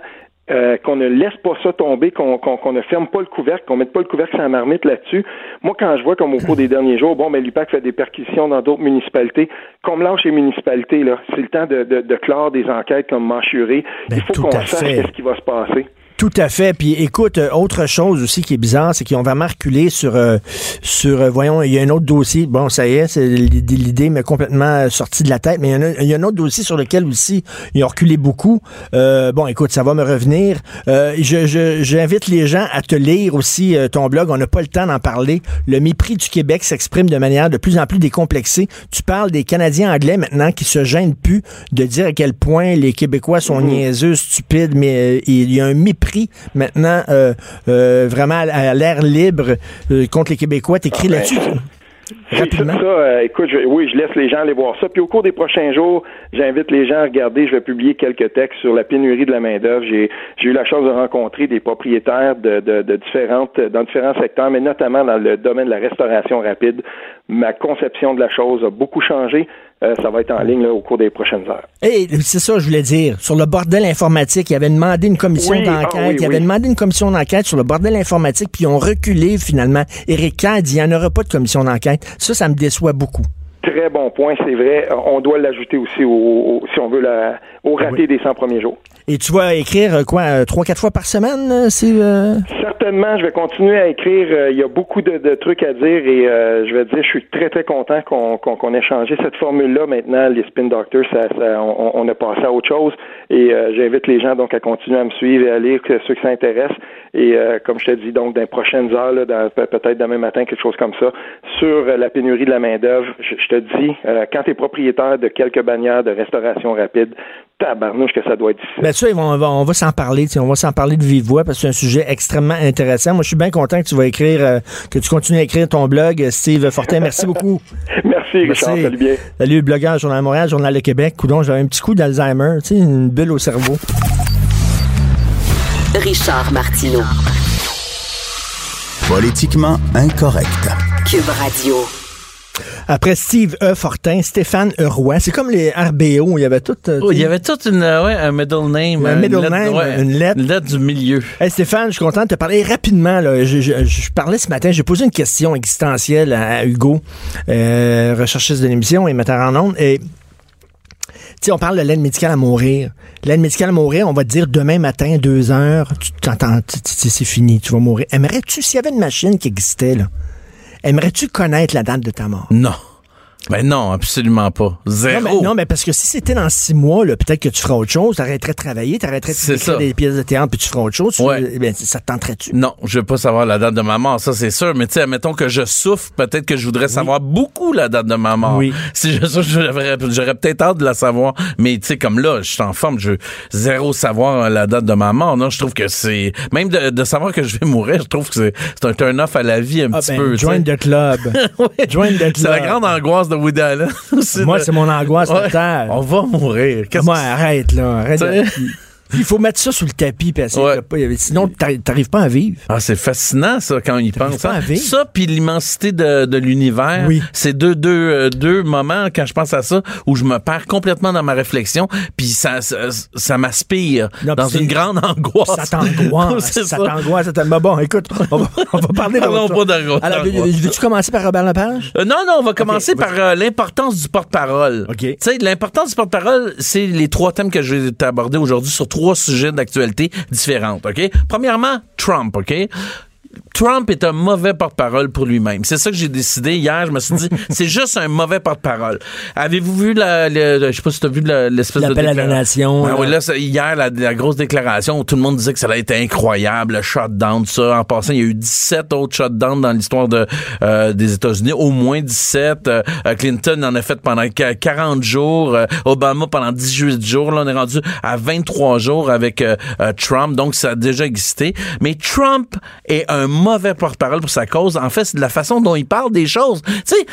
euh, qu'on ne laisse pas ça tomber, qu'on ne ferme pas le couvercle, qu'on mette pas le couvercle la marmite là-dessus. Moi, quand je vois comme au cours des derniers jours, bon, mais l'UPAC fait des perquisitions dans d'autres municipalités, qu'on me lâche les municipalités, là. C'est le temps de, de, de clore des enquêtes comme Manchuré. Ben, Il faut qu'on sache ce qui va se passer. Tout à fait. Puis écoute, euh, autre chose aussi qui est bizarre, c'est qu'ils ont vraiment reculé sur, euh, sur euh, voyons, il y a un autre dossier. Bon, ça y est, c'est l'idée m'est complètement euh, sortie de la tête, mais il y, a, il y a un autre dossier sur lequel aussi ils ont reculé beaucoup. Euh, bon, écoute, ça va me revenir. Euh, je, je- j'invite les gens à te lire aussi ton blog. On n'a pas le temps d'en parler. Le mépris du Québec s'exprime de manière de plus en plus décomplexée. Tu parles des Canadiens anglais maintenant qui se gênent plus de dire à quel point les Québécois sont niaiseux, stupides, mais il y a un mépris maintenant euh, euh, vraiment à, l'air libre euh, contre les Québécois. T'écris ben, là-dessus rapidement. ça, euh, écoute, je- oui, je laisse les gens aller voir ça. Puis au cours des prochains jours, j'invite les gens à regarder. Je vais publier quelques textes sur la pénurie de la main-d'œuvre. J'ai, j'ai eu la chance de rencontrer des propriétaires de, de, de différentes, dans différents secteurs, mais notamment dans le domaine de la restauration rapide. Ma conception de la chose a beaucoup changé. Euh, ça va être en ligne là, au cours des prochaines heures. Et c'est ça, je voulais dire. Sur le bordel informatique, il avait demandé une commission Oui, ah d'enquête. oui, il avait oui. demandé une commission d'enquête sur le bordel informatique, puis ils ont reculé finalement. Éric Kerr dit il n'y en aura pas de commission d'enquête. Ça, ça me déçoit beaucoup. très bon point, c'est vrai. On doit l'ajouter aussi au, au- si on veut la, au raté des 100 premiers jours. Et tu vas écrire euh, quoi, euh, trois, quatre fois par semaine? euh, C'est, euh, Certainement, je vais continuer à écrire. Il y a beaucoup de, de trucs à dire et euh, je vais te dire, je suis très très content qu'on qu'on qu'on ait changé cette formule-là. Maintenant, les spin doctors, ça, ça- on, on a passé à autre chose. Et euh, j'invite les gens donc à continuer à me suivre et à lire ceux qui s'intéressent. Et euh, comme je te dis, donc dans les prochaines heures, là, dans- pe- peut-être demain matin, quelque chose comme ça, sur euh, la pénurie de la main d'œuvre. Je, je te dis, euh, quand tu es propriétaire de quelques bannières de restauration rapide, tabarnouche que ça doit être difficile. Ben ça, ils vont- on va, on va s'en parler, on va s'en parler de vive voix parce que c'est un sujet extrêmement intéressant. Moi, je suis bien content que tu vas écrire, euh, que tu continues à écrire ton blog, Steve Fortin. Merci <laughs> beaucoup. Merci, Richard. Merci. Salut bien. Salut, blogueur, Journal de Montréal, Journal de Québec. Coudon, j'avais un petit coup d'Alzheimer, tu sais, une bulle au cerveau. Richard Martineau. Politiquement incorrect. Cube Radio. Après Steve E. Fortin, Stéphane E. Roy. C'est comme les RBO, il y avait tout. euh, Oh, il y avait toute une, euh, ouais, un middle name. Un une middle lettre- name, ouais, une lettre. du milieu. Hey Stéphane, je suis content de te parler rapidement. Là. Je, je- je parlais ce matin, j'ai posé une question existentielle à, à Hugo, euh, recherchiste de l'émission et metteur en ondes. Et sais, on parle de l'aide médicale à mourir. L'aide médicale à mourir, on va te dire demain matin, deux heures, tu t'entends, c'est fini, tu vas mourir. Aimerais-tu, s'il y avait une machine qui existait, là, aimerais-tu connaître la date de ta mort? Non. Ben non, absolument pas. Zéro. Non mais, non, mais parce que si c'était dans six mois, là, peut-être que tu feras autre chose, t'arrêterais de travailler, t'arrêterais d'écrire ça. des pièces de théâtre, puis tu feras autre chose. Tu- Ouais. eh bien, ça te tenterait-tu? Non, je veux pas savoir la date de ma mort, ça c'est sûr. Mais tu sais, admettons que je souffre, peut-être que je voudrais savoir beaucoup la date de ma mort. Oui. Si je souffre, j'aurais, peut-être hâte de la savoir. Mais tu sais, comme là, je suis en forme, je veux zéro savoir la date de ma mort. Non, je trouve que c'est même de, de savoir que je vais mourir, je trouve que c'est, c'est un turn-off à la vie un Ah petit ben, peu. tu join the club. <laughs> Ouais. Join the club. C'est la grande angoisse de Woody Allen. aussi Moi, de- c'est mon angoisse Ouais. totale. On va mourir. Moi, arrête, là. Arrête. De- Il faut mettre ça sous le tapis, Ouais. de pas- sinon, t'arri- t'arrives pas à vivre. Ah, c'est fascinant, ça, quand il pense. pas à hein. vivre. Ça, puis l'immensité de, de l'univers, Oui. c'est deux, deux, euh, deux moments, quand je pense à ça, où je me perds complètement dans ma réflexion, puis ça, ça, ça m'aspire Non, dans une grande angoisse. Ça t'angoisse. <laughs> Ça ça. t'angoisse. Mais bon, écoute, on va, on va parler de Parlons pas d'angoisse. Alors, veux- veux-tu commencer par Robert Lepage? Euh, non, non, on va commencer par euh, l'importance du porte-parole. OK. Tu sais, l'importance du porte-parole, c'est les trois thèmes que je vais t'aborder aujourd'hui sur trois sujets d'actualité différentes, OK? Premièrement, Trump, OK? Trump est un mauvais porte-parole pour lui-même. C'est ça que j'ai décidé hier. Je me suis dit, <laughs> c'est juste un mauvais porte-parole. Avez-vous vu la, le- je sais pas si t'as vu la- l'espèce de L'appel à la déclaration? nation, Ouais, là. ouais, là, hier, la, la grosse déclaration où tout le monde disait que ça allait être incroyable, le shutdown, ça. En passant, il y a eu 17 autres shutdowns dans l'histoire de, euh, des États-Unis, au moins 17. Euh, euh, Clinton en a fait pendant qu- 40 jours, euh, Obama pendant 18 jours. Là, on est rendu à 23 jours avec euh, euh, Trump, donc ça a déjà existé. Mais Trump est un mauvais porte-parole pour sa cause. En fait, c'est de la façon dont il parle des choses. Tu sais,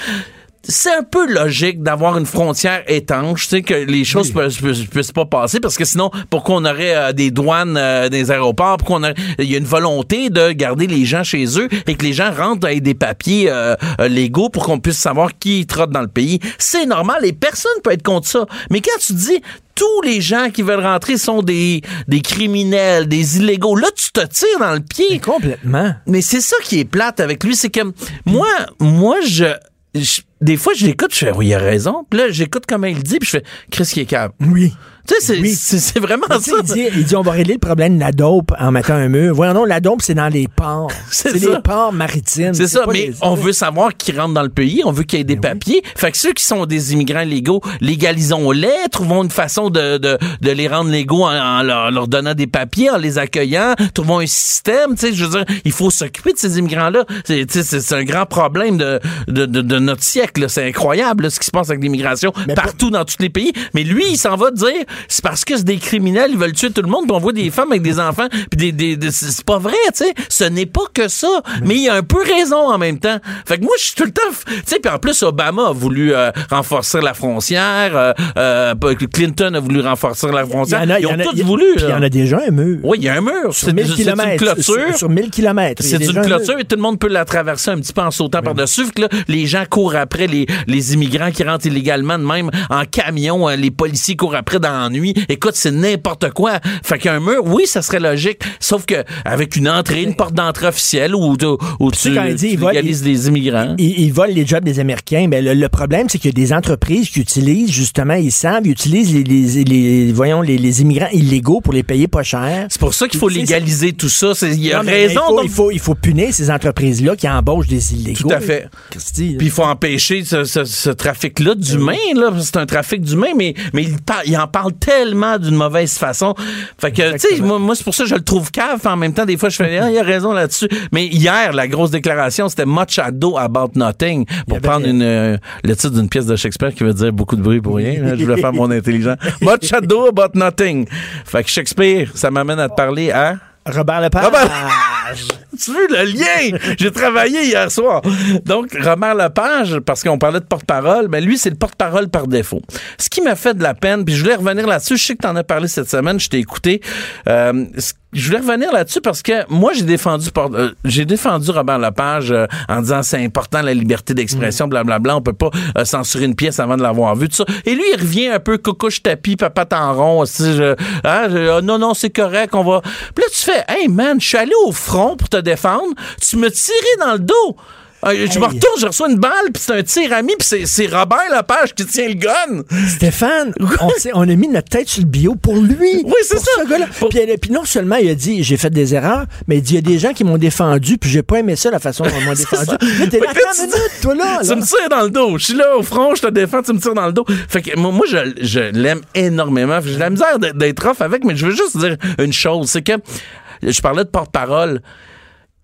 c'est un peu logique d'avoir une frontière étanche, tu sais, que les choses puissent, puissent- puissent pas passer, parce que sinon, pourquoi on aurait euh, des douanes euh, des aéroports, pourquoi on aurait- il y a une volonté de garder les gens chez eux et que les gens rentrent avec des papiers euh, légaux pour qu'on puisse savoir qui trotte dans le pays? C'est normal et personne peut être contre ça. Mais quand tu dis tous les gens qui veulent rentrer sont des, des criminels, des illégaux, là, tu te tires dans le pied. Complètement. Mais c'est ça qui est plate avec lui, c'est que moi, moi, je, je- des fois, je l'écoute, je fais, oui, il a raison. Puis là, j'écoute comment il dit, puis je fais, Chris qui est capable. Oui. Tu sais, c'est, Oui. vraiment ça. il, dit, il dit, on va régler le problème de la dope en mettant un mur. Voyons donc, la dope, c'est dans les ports. <laughs> C'est les ports maritimes. C'est ça, mais les- on veut savoir qui rentre dans le pays, on veut qu'il y ait des papiers. Fait que ceux qui sont des immigrants légaux, légalisons-les, trouvons une façon de, de, de les rendre légaux en, en leur, leur donnant des papiers, en les accueillant, trouvons un système, tu sais, je veux dire, il faut s'occuper de ces immigrants-là. C'est, tu sais, c'est, c'est un grand problème de, de, de, de notre siècle, c'est incroyable là, ce qui se passe avec l'immigration partout dans tous les pays. Mais lui, il s'en va dire, c'est parce que c'est des criminels, ils veulent tuer tout le monde, puis on voit des femmes avec des enfants, puis des, des, des- c'est pas vrai, tu sais. Ce n'est pas que ça. Mais il a un peu raison en même temps. Fait que moi, je suis tout le temps, tu sais, puis en plus, Obama a voulu euh, renforcer la frontière, euh, euh, Clinton a voulu renforcer la Il y frontière. en a, il Ils y ont a- tous y voulu. puis il y en a déjà un mur. Oui, il y a un mur. Sur C'est 1000 c'est une clôture. Sur, sur 1000 kilomètres. C'est une clôture et tout le monde peut la traverser un petit peu en sautant par-dessus. Là, les gens courent après les, les immigrants qui rentrent illégalement, de même en camion. euh, Les policiers courent après dans Écoute, c'est n'importe quoi. Fait qu'un mur, oui, ça serait logique. Sauf que avec une entrée, une porte d'entrée officielle où, où tu, quand dit, tu légalises les immigrants. Ils, volent les jobs des Américains. Mais le, le problème, c'est qu'il y a des entreprises qui utilisent, justement, ils savent, ils utilisent les, les, les- voyons, les, les immigrants illégaux pour les payer pas cher. C'est pour ça qu'il faut légaliser tout ça. Il y a Non, raison. Il faut, donc- il, faut, il faut punir ces entreprises-là qui embauchent des illégaux. Tout à fait. Puis il faut empêcher ce, ce- ce trafic-là d'humains, là. C'est un trafic d'humains, mais, mais il, par- il en parle tellement d'une mauvaise façon. Fait que, tu sais, moi, moi c'est pour ça que je le trouve cave. En même temps, des fois, je fais, ah, il a raison là-dessus. Mais hier, la grosse déclaration, c'était much ado about nothing. Pour avait- prendre une, euh, le titre d'une pièce de Shakespeare qui veut dire beaucoup de bruit pour rien. là. Je voulais faire mon intelligent. Much ado about nothing. Fait que Shakespeare, ça m'amène à te parler à... Robert Lepage. Robert- <laughs> <laughs> Tu veux le lien? J'ai travaillé hier soir. Donc, Robert Lepage, parce qu'on parlait de porte-parole, ben lui, c'est le porte-parole par défaut. Ce qui m'a fait de la peine, puis je voulais revenir là-dessus, je sais que tu en as parlé cette semaine, je t'ai écouté. Euh, je voulais revenir là-dessus parce que moi, j'ai défendu euh, j'ai défendu Robert Lepage euh, en disant c'est important la liberté d'expression, blablabla, on peut pas euh, censurer une pièce avant de l'avoir vue, tout ça. Et lui, il revient un peu coucouche tapis, papa en rond, aussi, je- hein, je- ah, non, non, c'est correct, on va... Puis là, tu fais, hey man, je suis allé au front pour te défendre, tu me tirais dans le dos. Euh, Je me retourne, je reçois une balle, puis c'est un tir ami, puis c'est- Robert Lepage qui tient le gun. Stéphane, <laughs> on, a mis notre tête sur le bio pour lui. Oui, c'est ça. ce. Pour- Puis, non seulement il a dit j'ai fait des erreurs, mais il dit il y a des gens qui m'ont défendu, puis j'ai pas aimé ça la façon dont ils m'ont <laughs> défendu. Là, t'es là, tu toi là. Tu me tires dans le dos. Je suis là au front, je te défends, tu me tires dans le dos. Fait que moi, je, je l'aime énormément. J'ai la misère d'être off avec, mais je veux juste dire une chose, c'est que je parlais de porte-parole.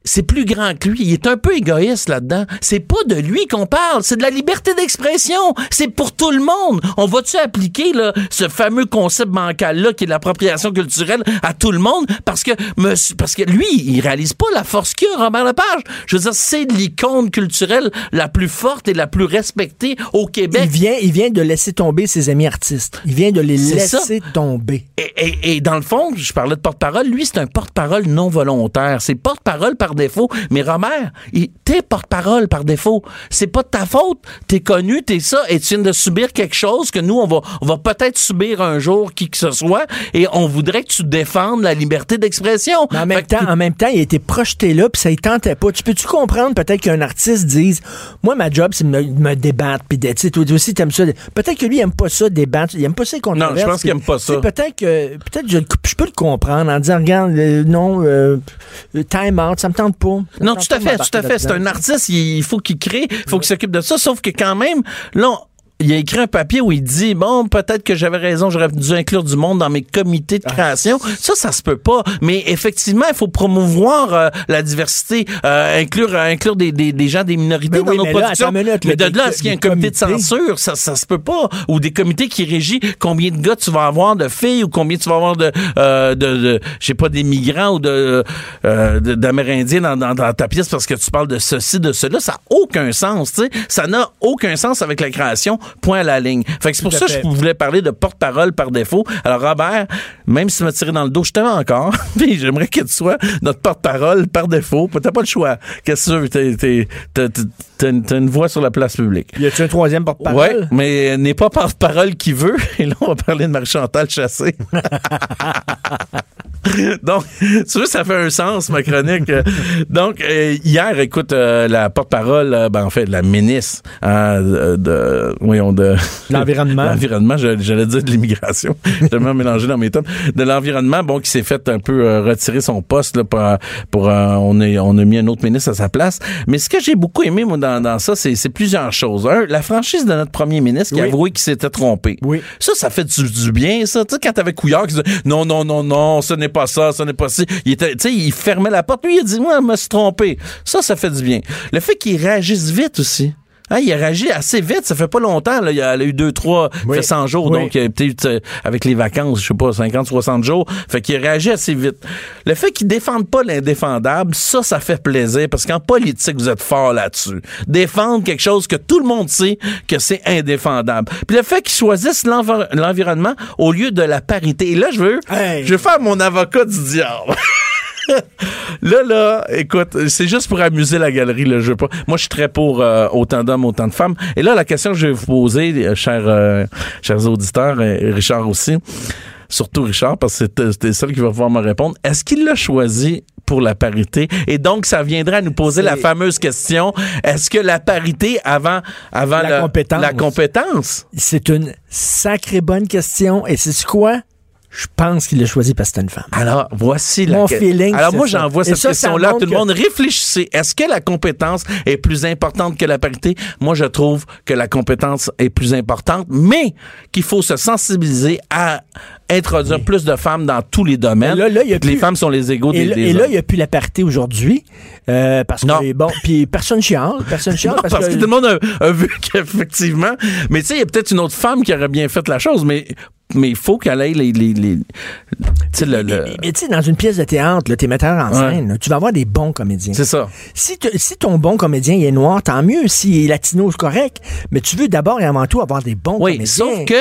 C'est plus grand que lui. Il est un peu égoïste là-dedans. C'est pas de lui qu'on parle. C'est de la liberté d'expression. C'est pour tout le monde. On va-tu appliquer là, ce fameux concept bancal-là qui est l'appropriation culturelle à tout le monde? Parce que monsieur, parce que lui, il réalise pas la force qu'il a, Robert Lepage. Je veux dire, c'est l'icône culturelle la plus forte et la plus respectée au Québec. Il vient, il vient de laisser tomber ses amis artistes. Il vient de les laisser tomber. Et, et- et dans le fond, je parlais de porte-parole, lui, c'est un porte-parole non volontaire. C'est porte-parole par défaut. Mais Robert, il- t'es porte-parole par défaut. C'est pas de ta faute. T'es connu, t'es ça, et tu viens de subir quelque chose que nous, on va, on va peut-être subir un jour, qui que ce soit, et on voudrait que tu défendes la liberté d'expression. En Fait même, que temps, en même temps, il a été projeté là, puis ça ne tentait pas. Tu peux-tu comprendre peut-être qu'un artiste dise Moi, ma job, c'est de me, débattre, puis de- tu sais, toi aussi, t'aimes ça. Peut-être que lui, il aime pas ça, débattre. Il aime pas ça, les controverses. je pense qu'il aime pas ça. Peut-être que peut-être je, je peux le comprendre en disant Regarde, euh, non, euh, time out, ça me tente pas. Ça me Non, tente tout à fait, tout à fait. C'est un artiste, il faut qu'il crée, il faut qu'il s'occupe de ça. Sauf que quand même, là, on- il a écrit un papier où il dit bon peut-être que j'avais raison j'aurais dû inclure du monde dans mes comités de Ah. création. Ça ça se peut pas. Mais effectivement il faut promouvoir euh, la diversité euh, inclure euh, inclure des, des, des gens des minorités Mais dans oui, nos mais productions. minute, mais de là à des- ce qu'il y ait un comité de censure ça ça se peut pas. Ou des comités qui régissent combien de gars tu vas avoir de filles ou combien tu vas avoir de euh, de, de je sais pas des migrants ou de euh, de- d'amérindiens dans, dans, dans ta pièce parce que tu parles de ceci de cela. Ça n'a aucun sens tu sais. Ça n'a aucun sens avec la création point à la ligne fait que c'est pour ça que je voulais parler de porte-parole par défaut alors Robert même si tu m'as tiré dans le dos je t'aime encore <laughs> puis j'aimerais que tu sois notre porte-parole par défaut t'as pas le choix qu'est-ce que tu veux? T'as une, voix sur la place publique Y a-tu un troisième porte-parole? Mais n'est pas porte-parole qui veut. <laughs> Et là, on va parler de Marie-Chantal Chassé. <laughs> <laughs> Donc, tu vois, ça fait un sens, ma chronique. <laughs> Donc, euh, hier, écoute, euh, la porte-parole, euh, ben, en fait, la ministre hein, de, voyons, de <laughs> L'environnement. l'environnement, j'allais dire de l'immigration, j'ai tellement mélangé dans mes tonnes, de l'environnement, bon, qui s'est fait un peu retirer son poste là, pour, pour on, est, on a mis un autre ministre à sa place. Mais ce que j'ai beaucoup aimé, moi, dans, dans ça, c'est plusieurs choses. Un, la franchise de notre premier ministre qui a avoué qu'il s'était trompé. Oui. Ça, ça fait du, du bien, ça. Tu sais, quand t'avais Couillard qui disait non, non, non, non, ce n'est pas ça, ce n'est pas ça. Il était, tu sais, il fermait la porte. Lui, il a dit, moi, je me suis trompé. Ça, ça fait du bien. Le fait qu'il réagisse vite aussi. Hein, il a réagi assez vite, ça fait pas longtemps. Là. Il a, eu deux, trois, Oui. fait 100 jours, Oui. donc peut-être avec les vacances, je sais pas, 50, 60 jours. Fait qu'il a réagi assez vite. Le fait qu'il défende pas l'indéfendable, ça, ça fait plaisir parce qu'en politique, vous êtes fort là-dessus. Défendre quelque chose que tout le monde sait que c'est indéfendable. Puis le fait qu'ils choisissent l'envir- l'environnement au lieu de la parité. Et là, je veux, Hey. je veux faire mon avocat du diable. <laughs> <laughs> là, là, écoute, c'est juste pour amuser la galerie, le jeu. Pas. Moi, je suis très pour euh, autant d'hommes, autant de femmes. Et là, la question que je vais vous poser, euh, chers, euh, chers auditeurs, et Richard aussi, surtout Richard, parce que c'était- c'était celle qui va pouvoir me répondre. Est-ce qu'il l'a choisi pour la parité? Et donc, ça viendrait à nous poser la C'est- fameuse question, est-ce que la parité avant, avant La le- compétence. la compétence? C'est une sacrée bonne question. Et c'est quoi? Je pense qu'il l'a choisi parce que c'était une femme. Alors, voici la Mon que- feeling, Alors, moi, j'envoie Et cette question-là. Tout le que- monde réfléchissez. Est-ce que la compétence est plus importante que la parité? Moi, je trouve que la compétence est plus importante, mais qu'il faut se sensibiliser à introduire plus de femmes dans tous les domaines. Là, là, il y a que les plus- femmes sont les égaux Et des, là, des et là, il n'y a plus la parité aujourd'hui. euh, parce Non. que, bon, puis personne chiale. Personne <laughs> chiale. Non, parce, que, tout le monde a, a vu <laughs> qu'effectivement, mais tu sais, il y a peut-être une autre femme qui aurait bien fait la chose, mais mais il faut qu'elle ait les, les, les- tu sais, le, le- Mais, tu sais, dans une pièce de théâtre, t'es metteur en Ouais. scène, là, tu vas avoir des bons comédiens. c'est ça. Si, te- si ton bon comédien il est noir, tant mieux. S'il est latino, c'est correct. Mais tu veux d'abord et avant tout avoir des bons Oui, comédiens. sauf que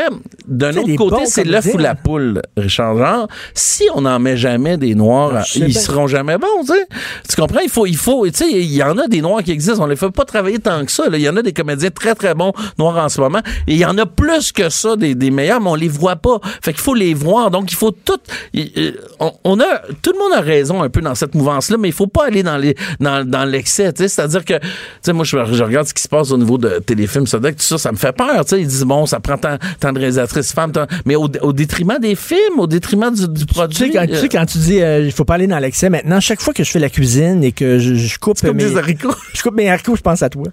d'un autre côté, c'est l'œuf ou la poule, Richard. Genre, si on n'en met jamais des noirs, Ah, ils bien. seront jamais bons, tu sais. Tu comprends? Il faut, il faut, tu sais, il y en a des noirs qui existent. On les fait pas travailler tant que ça. Il y en a des comédiens très, très bons noirs en ce moment. Et il y en a plus que ça, des, des meilleurs, mais on les voit pas. Fait qu'il faut les voir. Donc, il faut tout, euh, on, on a, tout le monde a raison un peu dans cette mouvance-là, mais il faut pas aller dans les, dans, dans l'excès, tu sais. C'est-à-dire que, tu sais, moi, je, je regarde ce qui se passe au niveau de téléfilms, ça, tout ça, ça me fait peur, tu sais. Ils disent, bon, ça prend tant, tant de réalisatrices femmes, tant- mais au, au détriment des films, au détriment du, du Tu produit. sais, quand, tu sais, quand tu dis euh, il faut pas aller dans l'excès, maintenant, chaque fois que je fais la cuisine et que je, je coupe, mes, des haricots. <laughs> je coupe mes haricots, je pense à toi.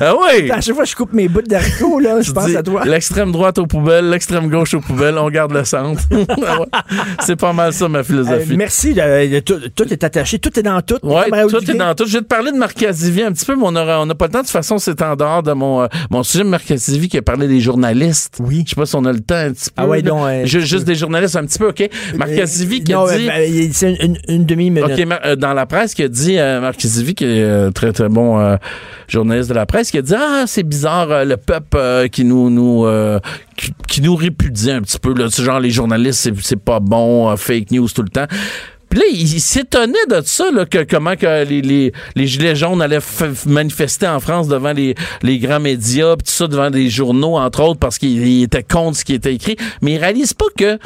Ah oui! À chaque fois que je coupe mes bouts d'haricots, là, je pense à toi. L'extrême droite aux poubelles, l'extrême gauche aux poubelles, on garde le centre. <laughs> Ah. C'est pas mal ça, ma Euh, philosophie. merci. de- tout, tout est attaché, tout est dans tout. Tout Duguay. est dans tout. Je vais te parler de Marc Casivi un petit peu, mais on n'a pas le temps. De toute façon, c'est en dehors de mon, euh, mon sujet. Marc Casivi qui a parlé des journalistes. Oui. Je sais pas si on a le temps un petit peu. Ah ouais, euh, juste des journalistes un petit peu, OK? Marc Euh, Casivi qui non, a dit... euh, euh, c'est une, une- demi-minute. OK, Mar- euh, dans la presse, qui a dit, euh, Marc Casivi, qui est euh, très, très bon euh, journaliste de la presse, qui a dit, ah, c'est bizarre, euh, le peuple euh, qui nous, nous euh, qui, qui nous répudie un petit peu, là, tu sais, genre les journalistes, c'est, pas bon, euh, fake news tout le temps. Puis là, il, il s'étonnait de ça, là, que comment que les, les, les gilets jaunes allaient manifester en France devant les, les grands médias, puis tout ça devant des journaux, entre autres, parce qu'ils étaient contre ce qui était écrit. Mais ils réalisent pas que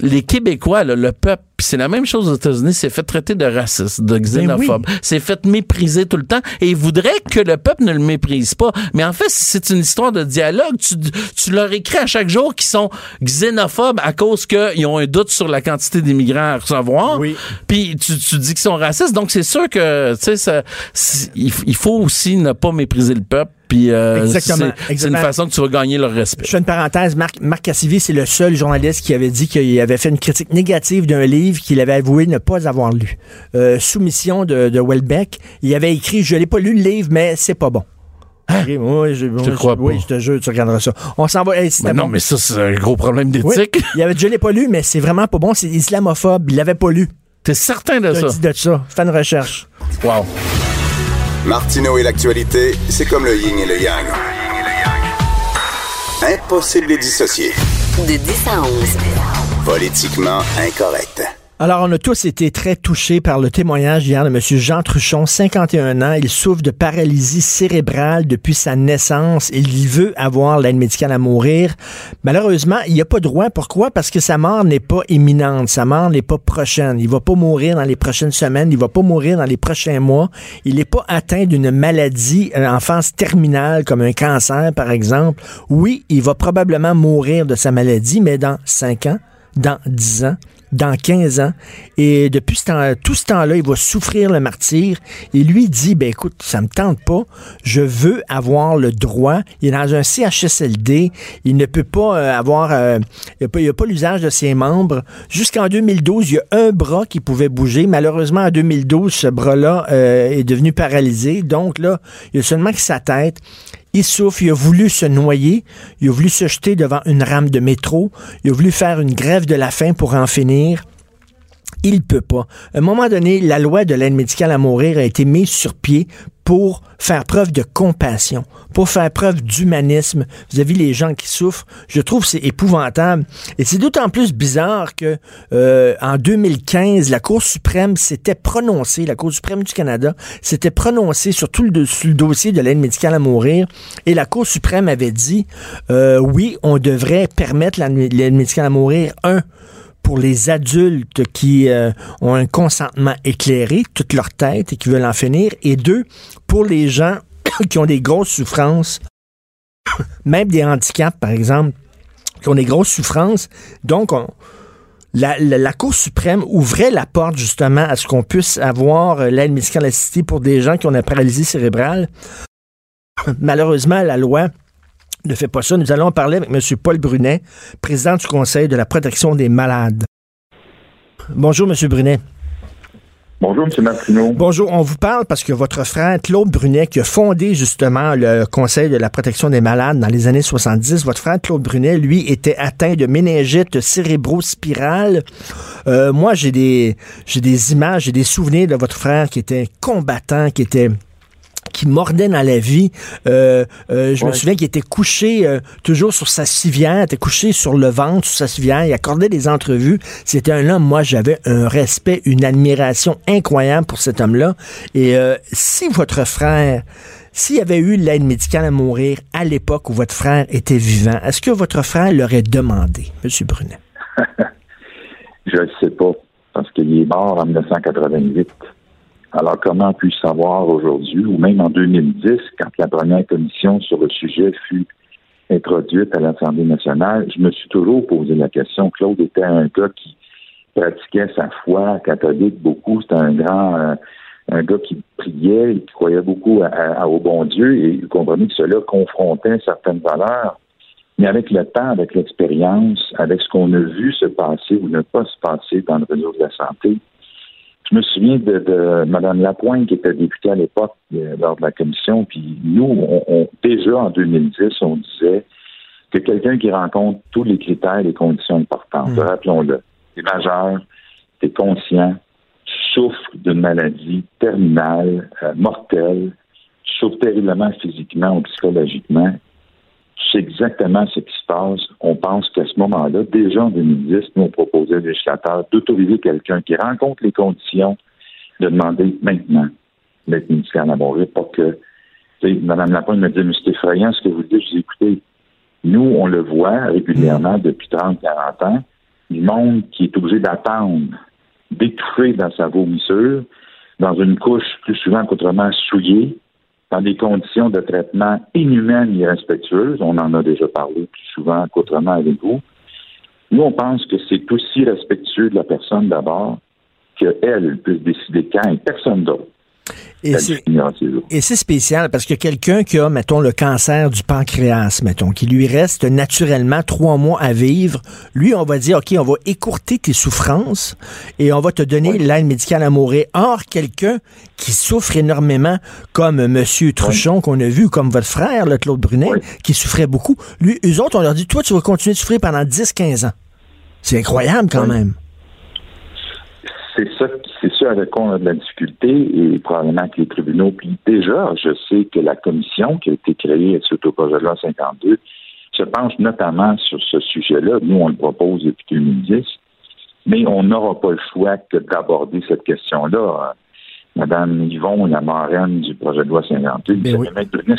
les Québécois, là, le peuple, puis c'est la même chose aux États-Unis, s'est fait traiter de raciste, de xénophobe, s'est fait mépriser tout le temps, et ils voudraient que le peuple ne le méprise pas. Mais en fait, c'est une histoire de dialogue. Tu, tu leur écris à chaque jour qu'ils sont xénophobes à cause qu'ils ont un doute sur la quantité d'immigrants à recevoir. Oui. Puis tu, tu dis qu'ils sont racistes. Donc c'est sûr que, tu sais, ça- c'est- il, il faut aussi ne pas mépriser le peuple. Puis euh, Exactement, c'est- une façon que tu vas gagner leur respect. Je fais une parenthèse. Marc, Marc Cassivi, c'est le seul journaliste qui avait dit qu'il avait fait une critique négative d'un livre qu'il avait avoué ne pas avoir lu. Euh, Soumission de, de Welbeck. Il avait écrit Je l'ai pas lu le livre, mais c'est pas bon. Oui, je, te crois Oui, pas. je te jure, tu regarderas ça. On s'en va. Hey, c'était Mais non, mais ça, c'est un gros problème Oui. d'éthique. Il avait dit Je l'ai pas lu, mais c'est vraiment pas bon. C'est islamophobe. Il l'avait pas lu. T'es certain de ça? dit de ça. Fais une recherche. Wow. Martineau et l'actualité, c'est comme le yin et le yang. Impossible de les dissocier. De 10 à 11. Politiquement incorrect. Alors, on a tous été très touchés par le témoignage hier de M. Jean Truchon, 51 ans. Il souffre de paralysie cérébrale depuis sa naissance. Il veut avoir l'aide médicale à mourir. Malheureusement, il n'y a pas droit. Pourquoi? Parce que sa mort n'est pas imminente. Sa mort n'est pas prochaine. Il va pas mourir dans les prochaines semaines. Il va pas mourir dans les prochains mois. Il n'est pas atteint d'une maladie euh, en phase terminale, comme un cancer, par exemple. Oui, il va probablement mourir de sa maladie, mais dans 5 ans, dans 10 ans, dans 15 ans. Et depuis ce temps, tout ce temps-là, il va souffrir le martyr. Et lui dit, ben écoute, ça me tente pas. Je veux avoir le droit. Il est dans un CHSLD. Il ne peut pas euh, avoir, euh, il n'y a pas, l'usage de ses membres. Jusqu'en 2012, il y a un bras qui pouvait bouger. Malheureusement, en 2012, ce bras-là euh, est devenu paralysé. Donc là, il y a seulement que sa tête. Il souffre, il a voulu se noyer, il a voulu se jeter devant une rame de métro, il a voulu faire une grève de la faim pour en finir. Il peut pas. À un moment donné, la loi de l'aide médicale à mourir a été mise sur pied pour faire preuve de compassion, pour faire preuve d'humanisme vis-à-vis les gens qui souffrent. Je trouve que c'est épouvantable. Et c'est d'autant plus bizarre que euh, en 2015, la Cour suprême s'était prononcée, la Cour suprême du Canada s'était prononcée sur tout le, dossier de l'aide médicale à mourir. Et la Cour suprême avait dit, euh, oui, on devrait permettre l'aide médicale à mourir, un, pour les adultes qui euh, ont un consentement éclairé, toute leur tête et qui veulent en finir, et deux, pour les gens <coughs> qui ont des grosses souffrances, <coughs> même des handicaps, par exemple, qui ont des grosses souffrances. Donc, la, la, Cour suprême ouvrait la porte justement à ce qu'on puisse avoir euh, l'aide médicale assistée pour des gens qui ont une paralysie cérébrale. <coughs> Malheureusement, la loi ne fait pas ça. Nous allons parler avec M. Paul Brunet, président du Conseil de la protection des malades. Bonjour, M. Brunet. Bonjour, M. Martineau. Bonjour, on vous parle parce que votre frère Claude Brunet, qui a fondé justement le Conseil de la protection des malades dans les années 70, votre frère Claude Brunet, lui, était atteint de méningite cérébrospirale. Euh, moi, j'ai des, j'ai des images, j'ai des souvenirs de votre frère qui était combattant, qui était qui mordait dans la vie. Euh, euh, je me souviens qu'il était couché euh, toujours sur sa civière, était couché sur le ventre, sur sa civière, il accordait des entrevues. C'était un homme, moi j'avais un respect, une admiration incroyable pour cet homme-là. Et si votre frère, s'il y avait eu l'aide médicale à mourir à l'époque où votre frère était vivant, est-ce que votre frère l'aurait demandé, M. Brunet? <laughs> je ne sais pas, parce qu'il est mort en 1988. Alors, comment puis-je savoir aujourd'hui, ou même en 2010, quand la première commission sur le sujet fut introduite à l'Assemblée nationale, je me suis toujours posé la question. Claude était un gars qui pratiquait sa foi catholique beaucoup. C'était un grand, euh, un gars qui priait, qui croyait beaucoup au bon Dieu, et il comprenait que cela confrontait certaines valeurs. Mais avec le temps, avec l'expérience, avec ce qu'on a vu se passer ou ne pas se passer dans le réseau de la santé, je me souviens de, de Mme Lapointe, qui était députée à l'époque euh, lors de la commission, puis nous, on, déjà en 2010, on disait que quelqu'un qui rencontre tous les critères et les conditions importantes, mmh. rappelons-le, est majeur, est conscient, souffre d'une maladie terminale, euh, mortelle, souffre terriblement physiquement ou psychologiquement, c'est exactement ce qui se passe. On pense qu'à ce moment-là, déjà en 2010, nous, on proposait au législateur d'autoriser quelqu'un qui rencontre les conditions de demander maintenant l'aide médicale à mourir pour que, Mme Lapointe me dit, mais c'est effrayant ce que vous dites. Je dis, écoutez, nous, on le voit régulièrement depuis 30, 40 ans, du monde qui est obligé d'attendre, d'étouffer dans sa vomissure, dans une couche plus souvent qu'autrement souillée, dans des conditions de traitement inhumaines et irrespectueuses. On en a déjà parlé plus souvent qu'autrement avec vous. Nous, on pense que c'est aussi respectueux de la personne d'abord qu'elle puisse décider quand et personne d'autre. Et c'est spécial parce que quelqu'un qui a, mettons, le cancer du pancréas, mettons, qui lui reste naturellement trois mois à vivre, lui, on va dire, OK, on va écourter tes souffrances et on va te donner l'aide médicale à mourir. Or, quelqu'un qui souffre énormément, comme M. Truchon qu'on a vu, comme votre frère, le Claude Brunet, qui souffrait beaucoup, lui, eux autres, on leur dit, toi, tu vas continuer de souffrir pendant 10-15 ans. C'est incroyable quand même c'est ça, c'est ça avec quoi on a de la difficulté et probablement que les tribunaux. Puis déjà, je sais que la commission qui a été créée suite au projet de loi 52 se penche notamment sur ce sujet-là. Nous, on le propose depuis 2010, mais on n'aura pas le choix que d'aborder cette question-là. Madame Yvon, la marraine du projet de loi 52, ben oui.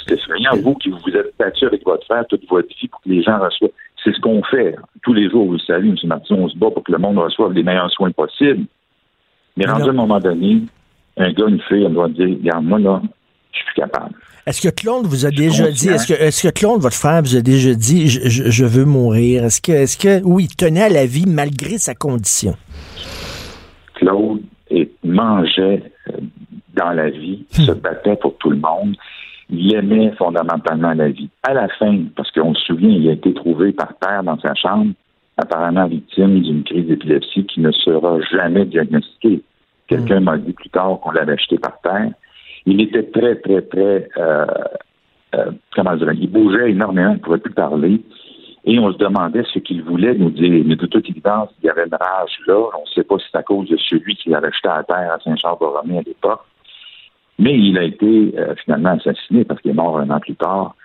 c'est effrayant. Vous qui vous êtes battu avec votre frère toute votre vie pour que les gens reçoivent. C'est ce qu'on fait. Tous les jours, vous savez, M. Martin, on se bat pour que le monde reçoive les meilleurs soins possibles. Mais rendu à un moment donné, un gars, une fille, elle doit dire, regarde, moi, là, je suis plus capable. Est-ce que Claude vous a déjà dit, est-ce que, est-ce que Claude, votre frère, vous a déjà dit, je, je, veux mourir? Est-ce que, est-ce que, oui, il tenait à la vie malgré sa condition? Claude et mangeait euh, dans la vie, se hmm. battait pour tout le monde. Il aimait fondamentalement la vie. À la fin, parce qu'on se souvient, il a été trouvé par terre dans sa chambre, apparemment victime d'une crise d'épilepsie qui ne sera jamais diagnostiquée. Quelqu'un hmm. m'a dit plus tard qu'on l'avait acheté par terre. Il était très, très, très, euh, euh, comment dire, il bougeait énormément, il ne pouvait plus parler. Et on se demandait ce qu'il voulait nous dire. Mais de toute évidence, il y avait une rage là. On ne sait pas si c'est à cause de celui qui l'avait jeté à terre à Saint-Charles-Borromée à l'époque. Mais il a été euh, finalement assassiné parce qu'il est mort un an plus tard.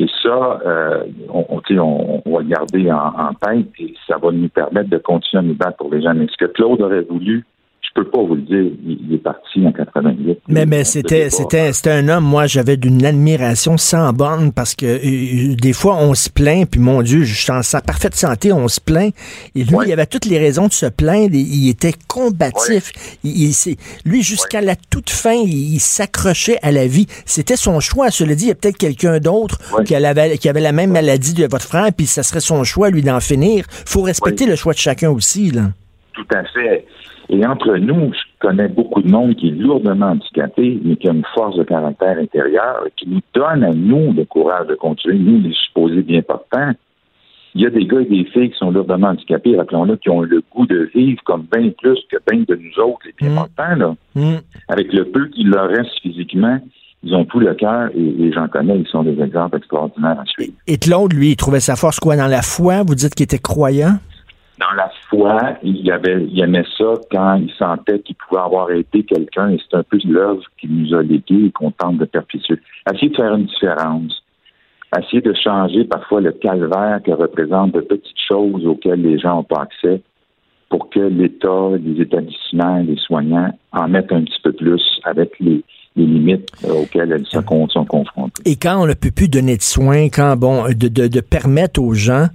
Et ça, euh, on, on, on, va le garder en, en, tête et ça va nous permettre de continuer à nous battre pour les gens. Mais ce que Claude aurait voulu, je peux pas vous le dire, il, est parti en 88. Mais, mais c'était, c'était, c'était un homme, moi, j'avais d'une admiration sans borne parce que euh, des fois, on se plaint, puis mon Dieu, je suis en sa parfaite santé, on se plaint. Et lui, il avait toutes les raisons de se plaindre. Il était combatif. Il, lui, jusqu'à la toute fin, il, s'accrochait à la vie. C'était son choix. Cela dit, il y a peut-être quelqu'un d'autre qui, avait, qui avait la même maladie de votre frère, puis ça serait son choix, lui, d'en finir. faut respecter le choix de chacun aussi, là. Tout à fait. Et entre nous, je connais beaucoup de monde qui est lourdement handicapé, mais qui a une force de caractère intérieur, qui nous donne à nous le courage de continuer, nous, les supposés bien portants. Il y a des gars et des filles qui sont lourdement handicapés, rappelons-le, qui ont le goût de vivre comme bien plus que bien de nous autres, les bien mm. portants, là. Mm. Avec le peu qu'il leur reste physiquement, ils ont tout le cœur et, j'en connais, ils sont des exemples extraordinaires à suivre. Et Claude, lui, il trouvait sa force quoi dans la foi? Vous dites qu'il était croyant? Dans la foi, il, avait, il aimait ça quand il sentait qu'il pouvait avoir été quelqu'un, et c'est un peu l'œuvre qu'il nous a léguée et qu'on tente de perpétuer. Essayer de faire une différence, essayer de changer parfois le calvaire que représente de petites choses auxquelles les gens n'ont pas accès pour que l'État, les établissements, les soignants en mettent un petit peu plus avec les, limites auxquelles elles sont, confrontées. Et quand on ne peut plus donner de soins, quand bon, de, de permettre aux gens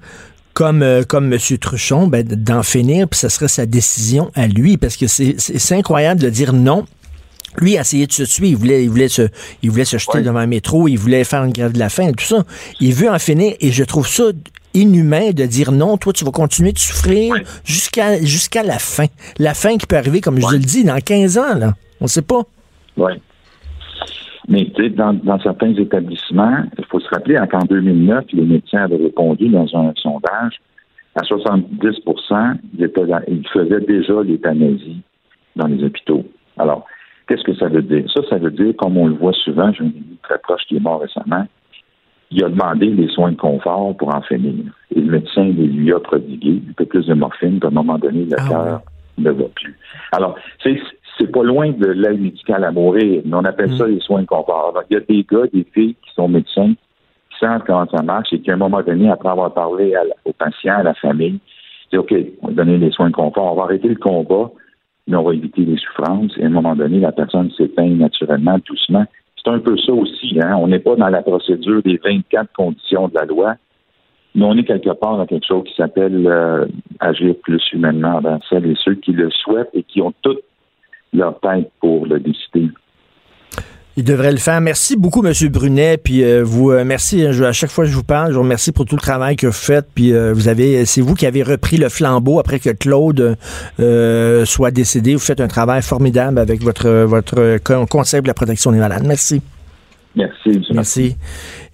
comme euh, comme M. Truchon, ben, d'en finir, puis ce serait sa décision à lui, parce que c'est incroyable de dire non. Lui a essayé de se tuer, il voulait, il voulait se, il voulait se jeter devant un métro, il voulait faire une grève de la faim, tout ça. Il veut en finir, et je trouve ça inhumain de dire non, toi tu vas continuer de souffrir jusqu'à jusqu'à la fin. La fin qui peut arriver, comme je le dis, dans 15 ans, là. On sait pas. Oui. Mais dans, dans certains établissements, il faut se rappeler qu'en 2009, les médecins avaient répondu dans un sondage à 70 ils, étaient ils faisaient déjà l'euthanasie dans les hôpitaux. Alors, qu'est-ce que ça veut dire? Ça, ça veut dire, comme on le voit souvent, j'ai un ami très proche qui est mort récemment, il a demandé des soins de confort pour en finir. Et le médecin lui a prodigué un peu plus de morphine, puis à un moment donné, le ah cœur ne va plus. Alors, c'est c'est pas loin de l'aide médicale à mourir, mais on appelle ça mm. les soins de confort. il y a des gars, des filles qui sont médecins, qui savent comment ça marche et qui, à un moment donné, après avoir parlé aux patients, à la famille, disent OK, on va donner les soins de confort, on va arrêter le combat, mais on va éviter les souffrances. Et à un moment donné, la personne s'éteint naturellement, doucement. C'est un peu ça aussi. Hein? On n'est pas dans la procédure des 24 conditions de la loi, mais on est quelque part dans quelque chose qui s'appelle euh, agir plus humainement dans celles et ceux qui le souhaitent et qui ont toutes leur tête pour le décider. Il devrait le faire. Merci beaucoup, M. Brunet. Puis euh, vous, euh, merci. à chaque fois que je vous parle, je vous remercie pour tout le travail que vous faites. Puis euh, vous avez, c'est vous qui avez repris le flambeau après que Claude soit décédé. Vous faites un travail formidable avec votre votre conseil de la protection des malades. Merci. Merci, Merci.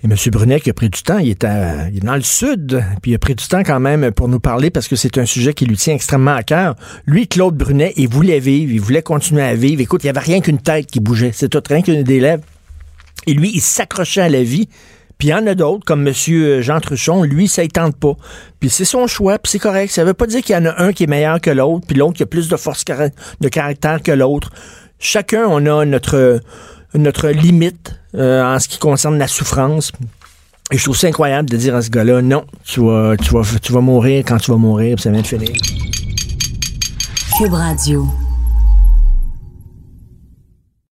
Et M. Brunet qui a pris du temps, il est, dans le sud, puis il a pris du temps quand même pour nous parler parce que c'est un sujet qui lui tient extrêmement à cœur. Lui, Claude Brunet, il voulait vivre, il voulait continuer à vivre. Écoute, il n'y avait rien qu'une tête qui bougeait, c'est tout, rien qu'une des lèvres. Et lui, il s'accrochait à la vie. Puis il y en a d'autres, comme M. Jean Truchon, lui, ça ne tente pas. Puis c'est son choix, puis c'est correct. Ça veut pas dire qu'il y en a un qui est meilleur que l'autre, puis l'autre qui a plus de force de caractère que l'autre. Chacun, on a notre notre limite euh, en ce qui concerne la souffrance. Et je trouve ça incroyable de dire à ce gars-là, non, tu vas, tu, vas, tu vas mourir quand tu vas mourir, puis ça vient de finir. Cube Radio.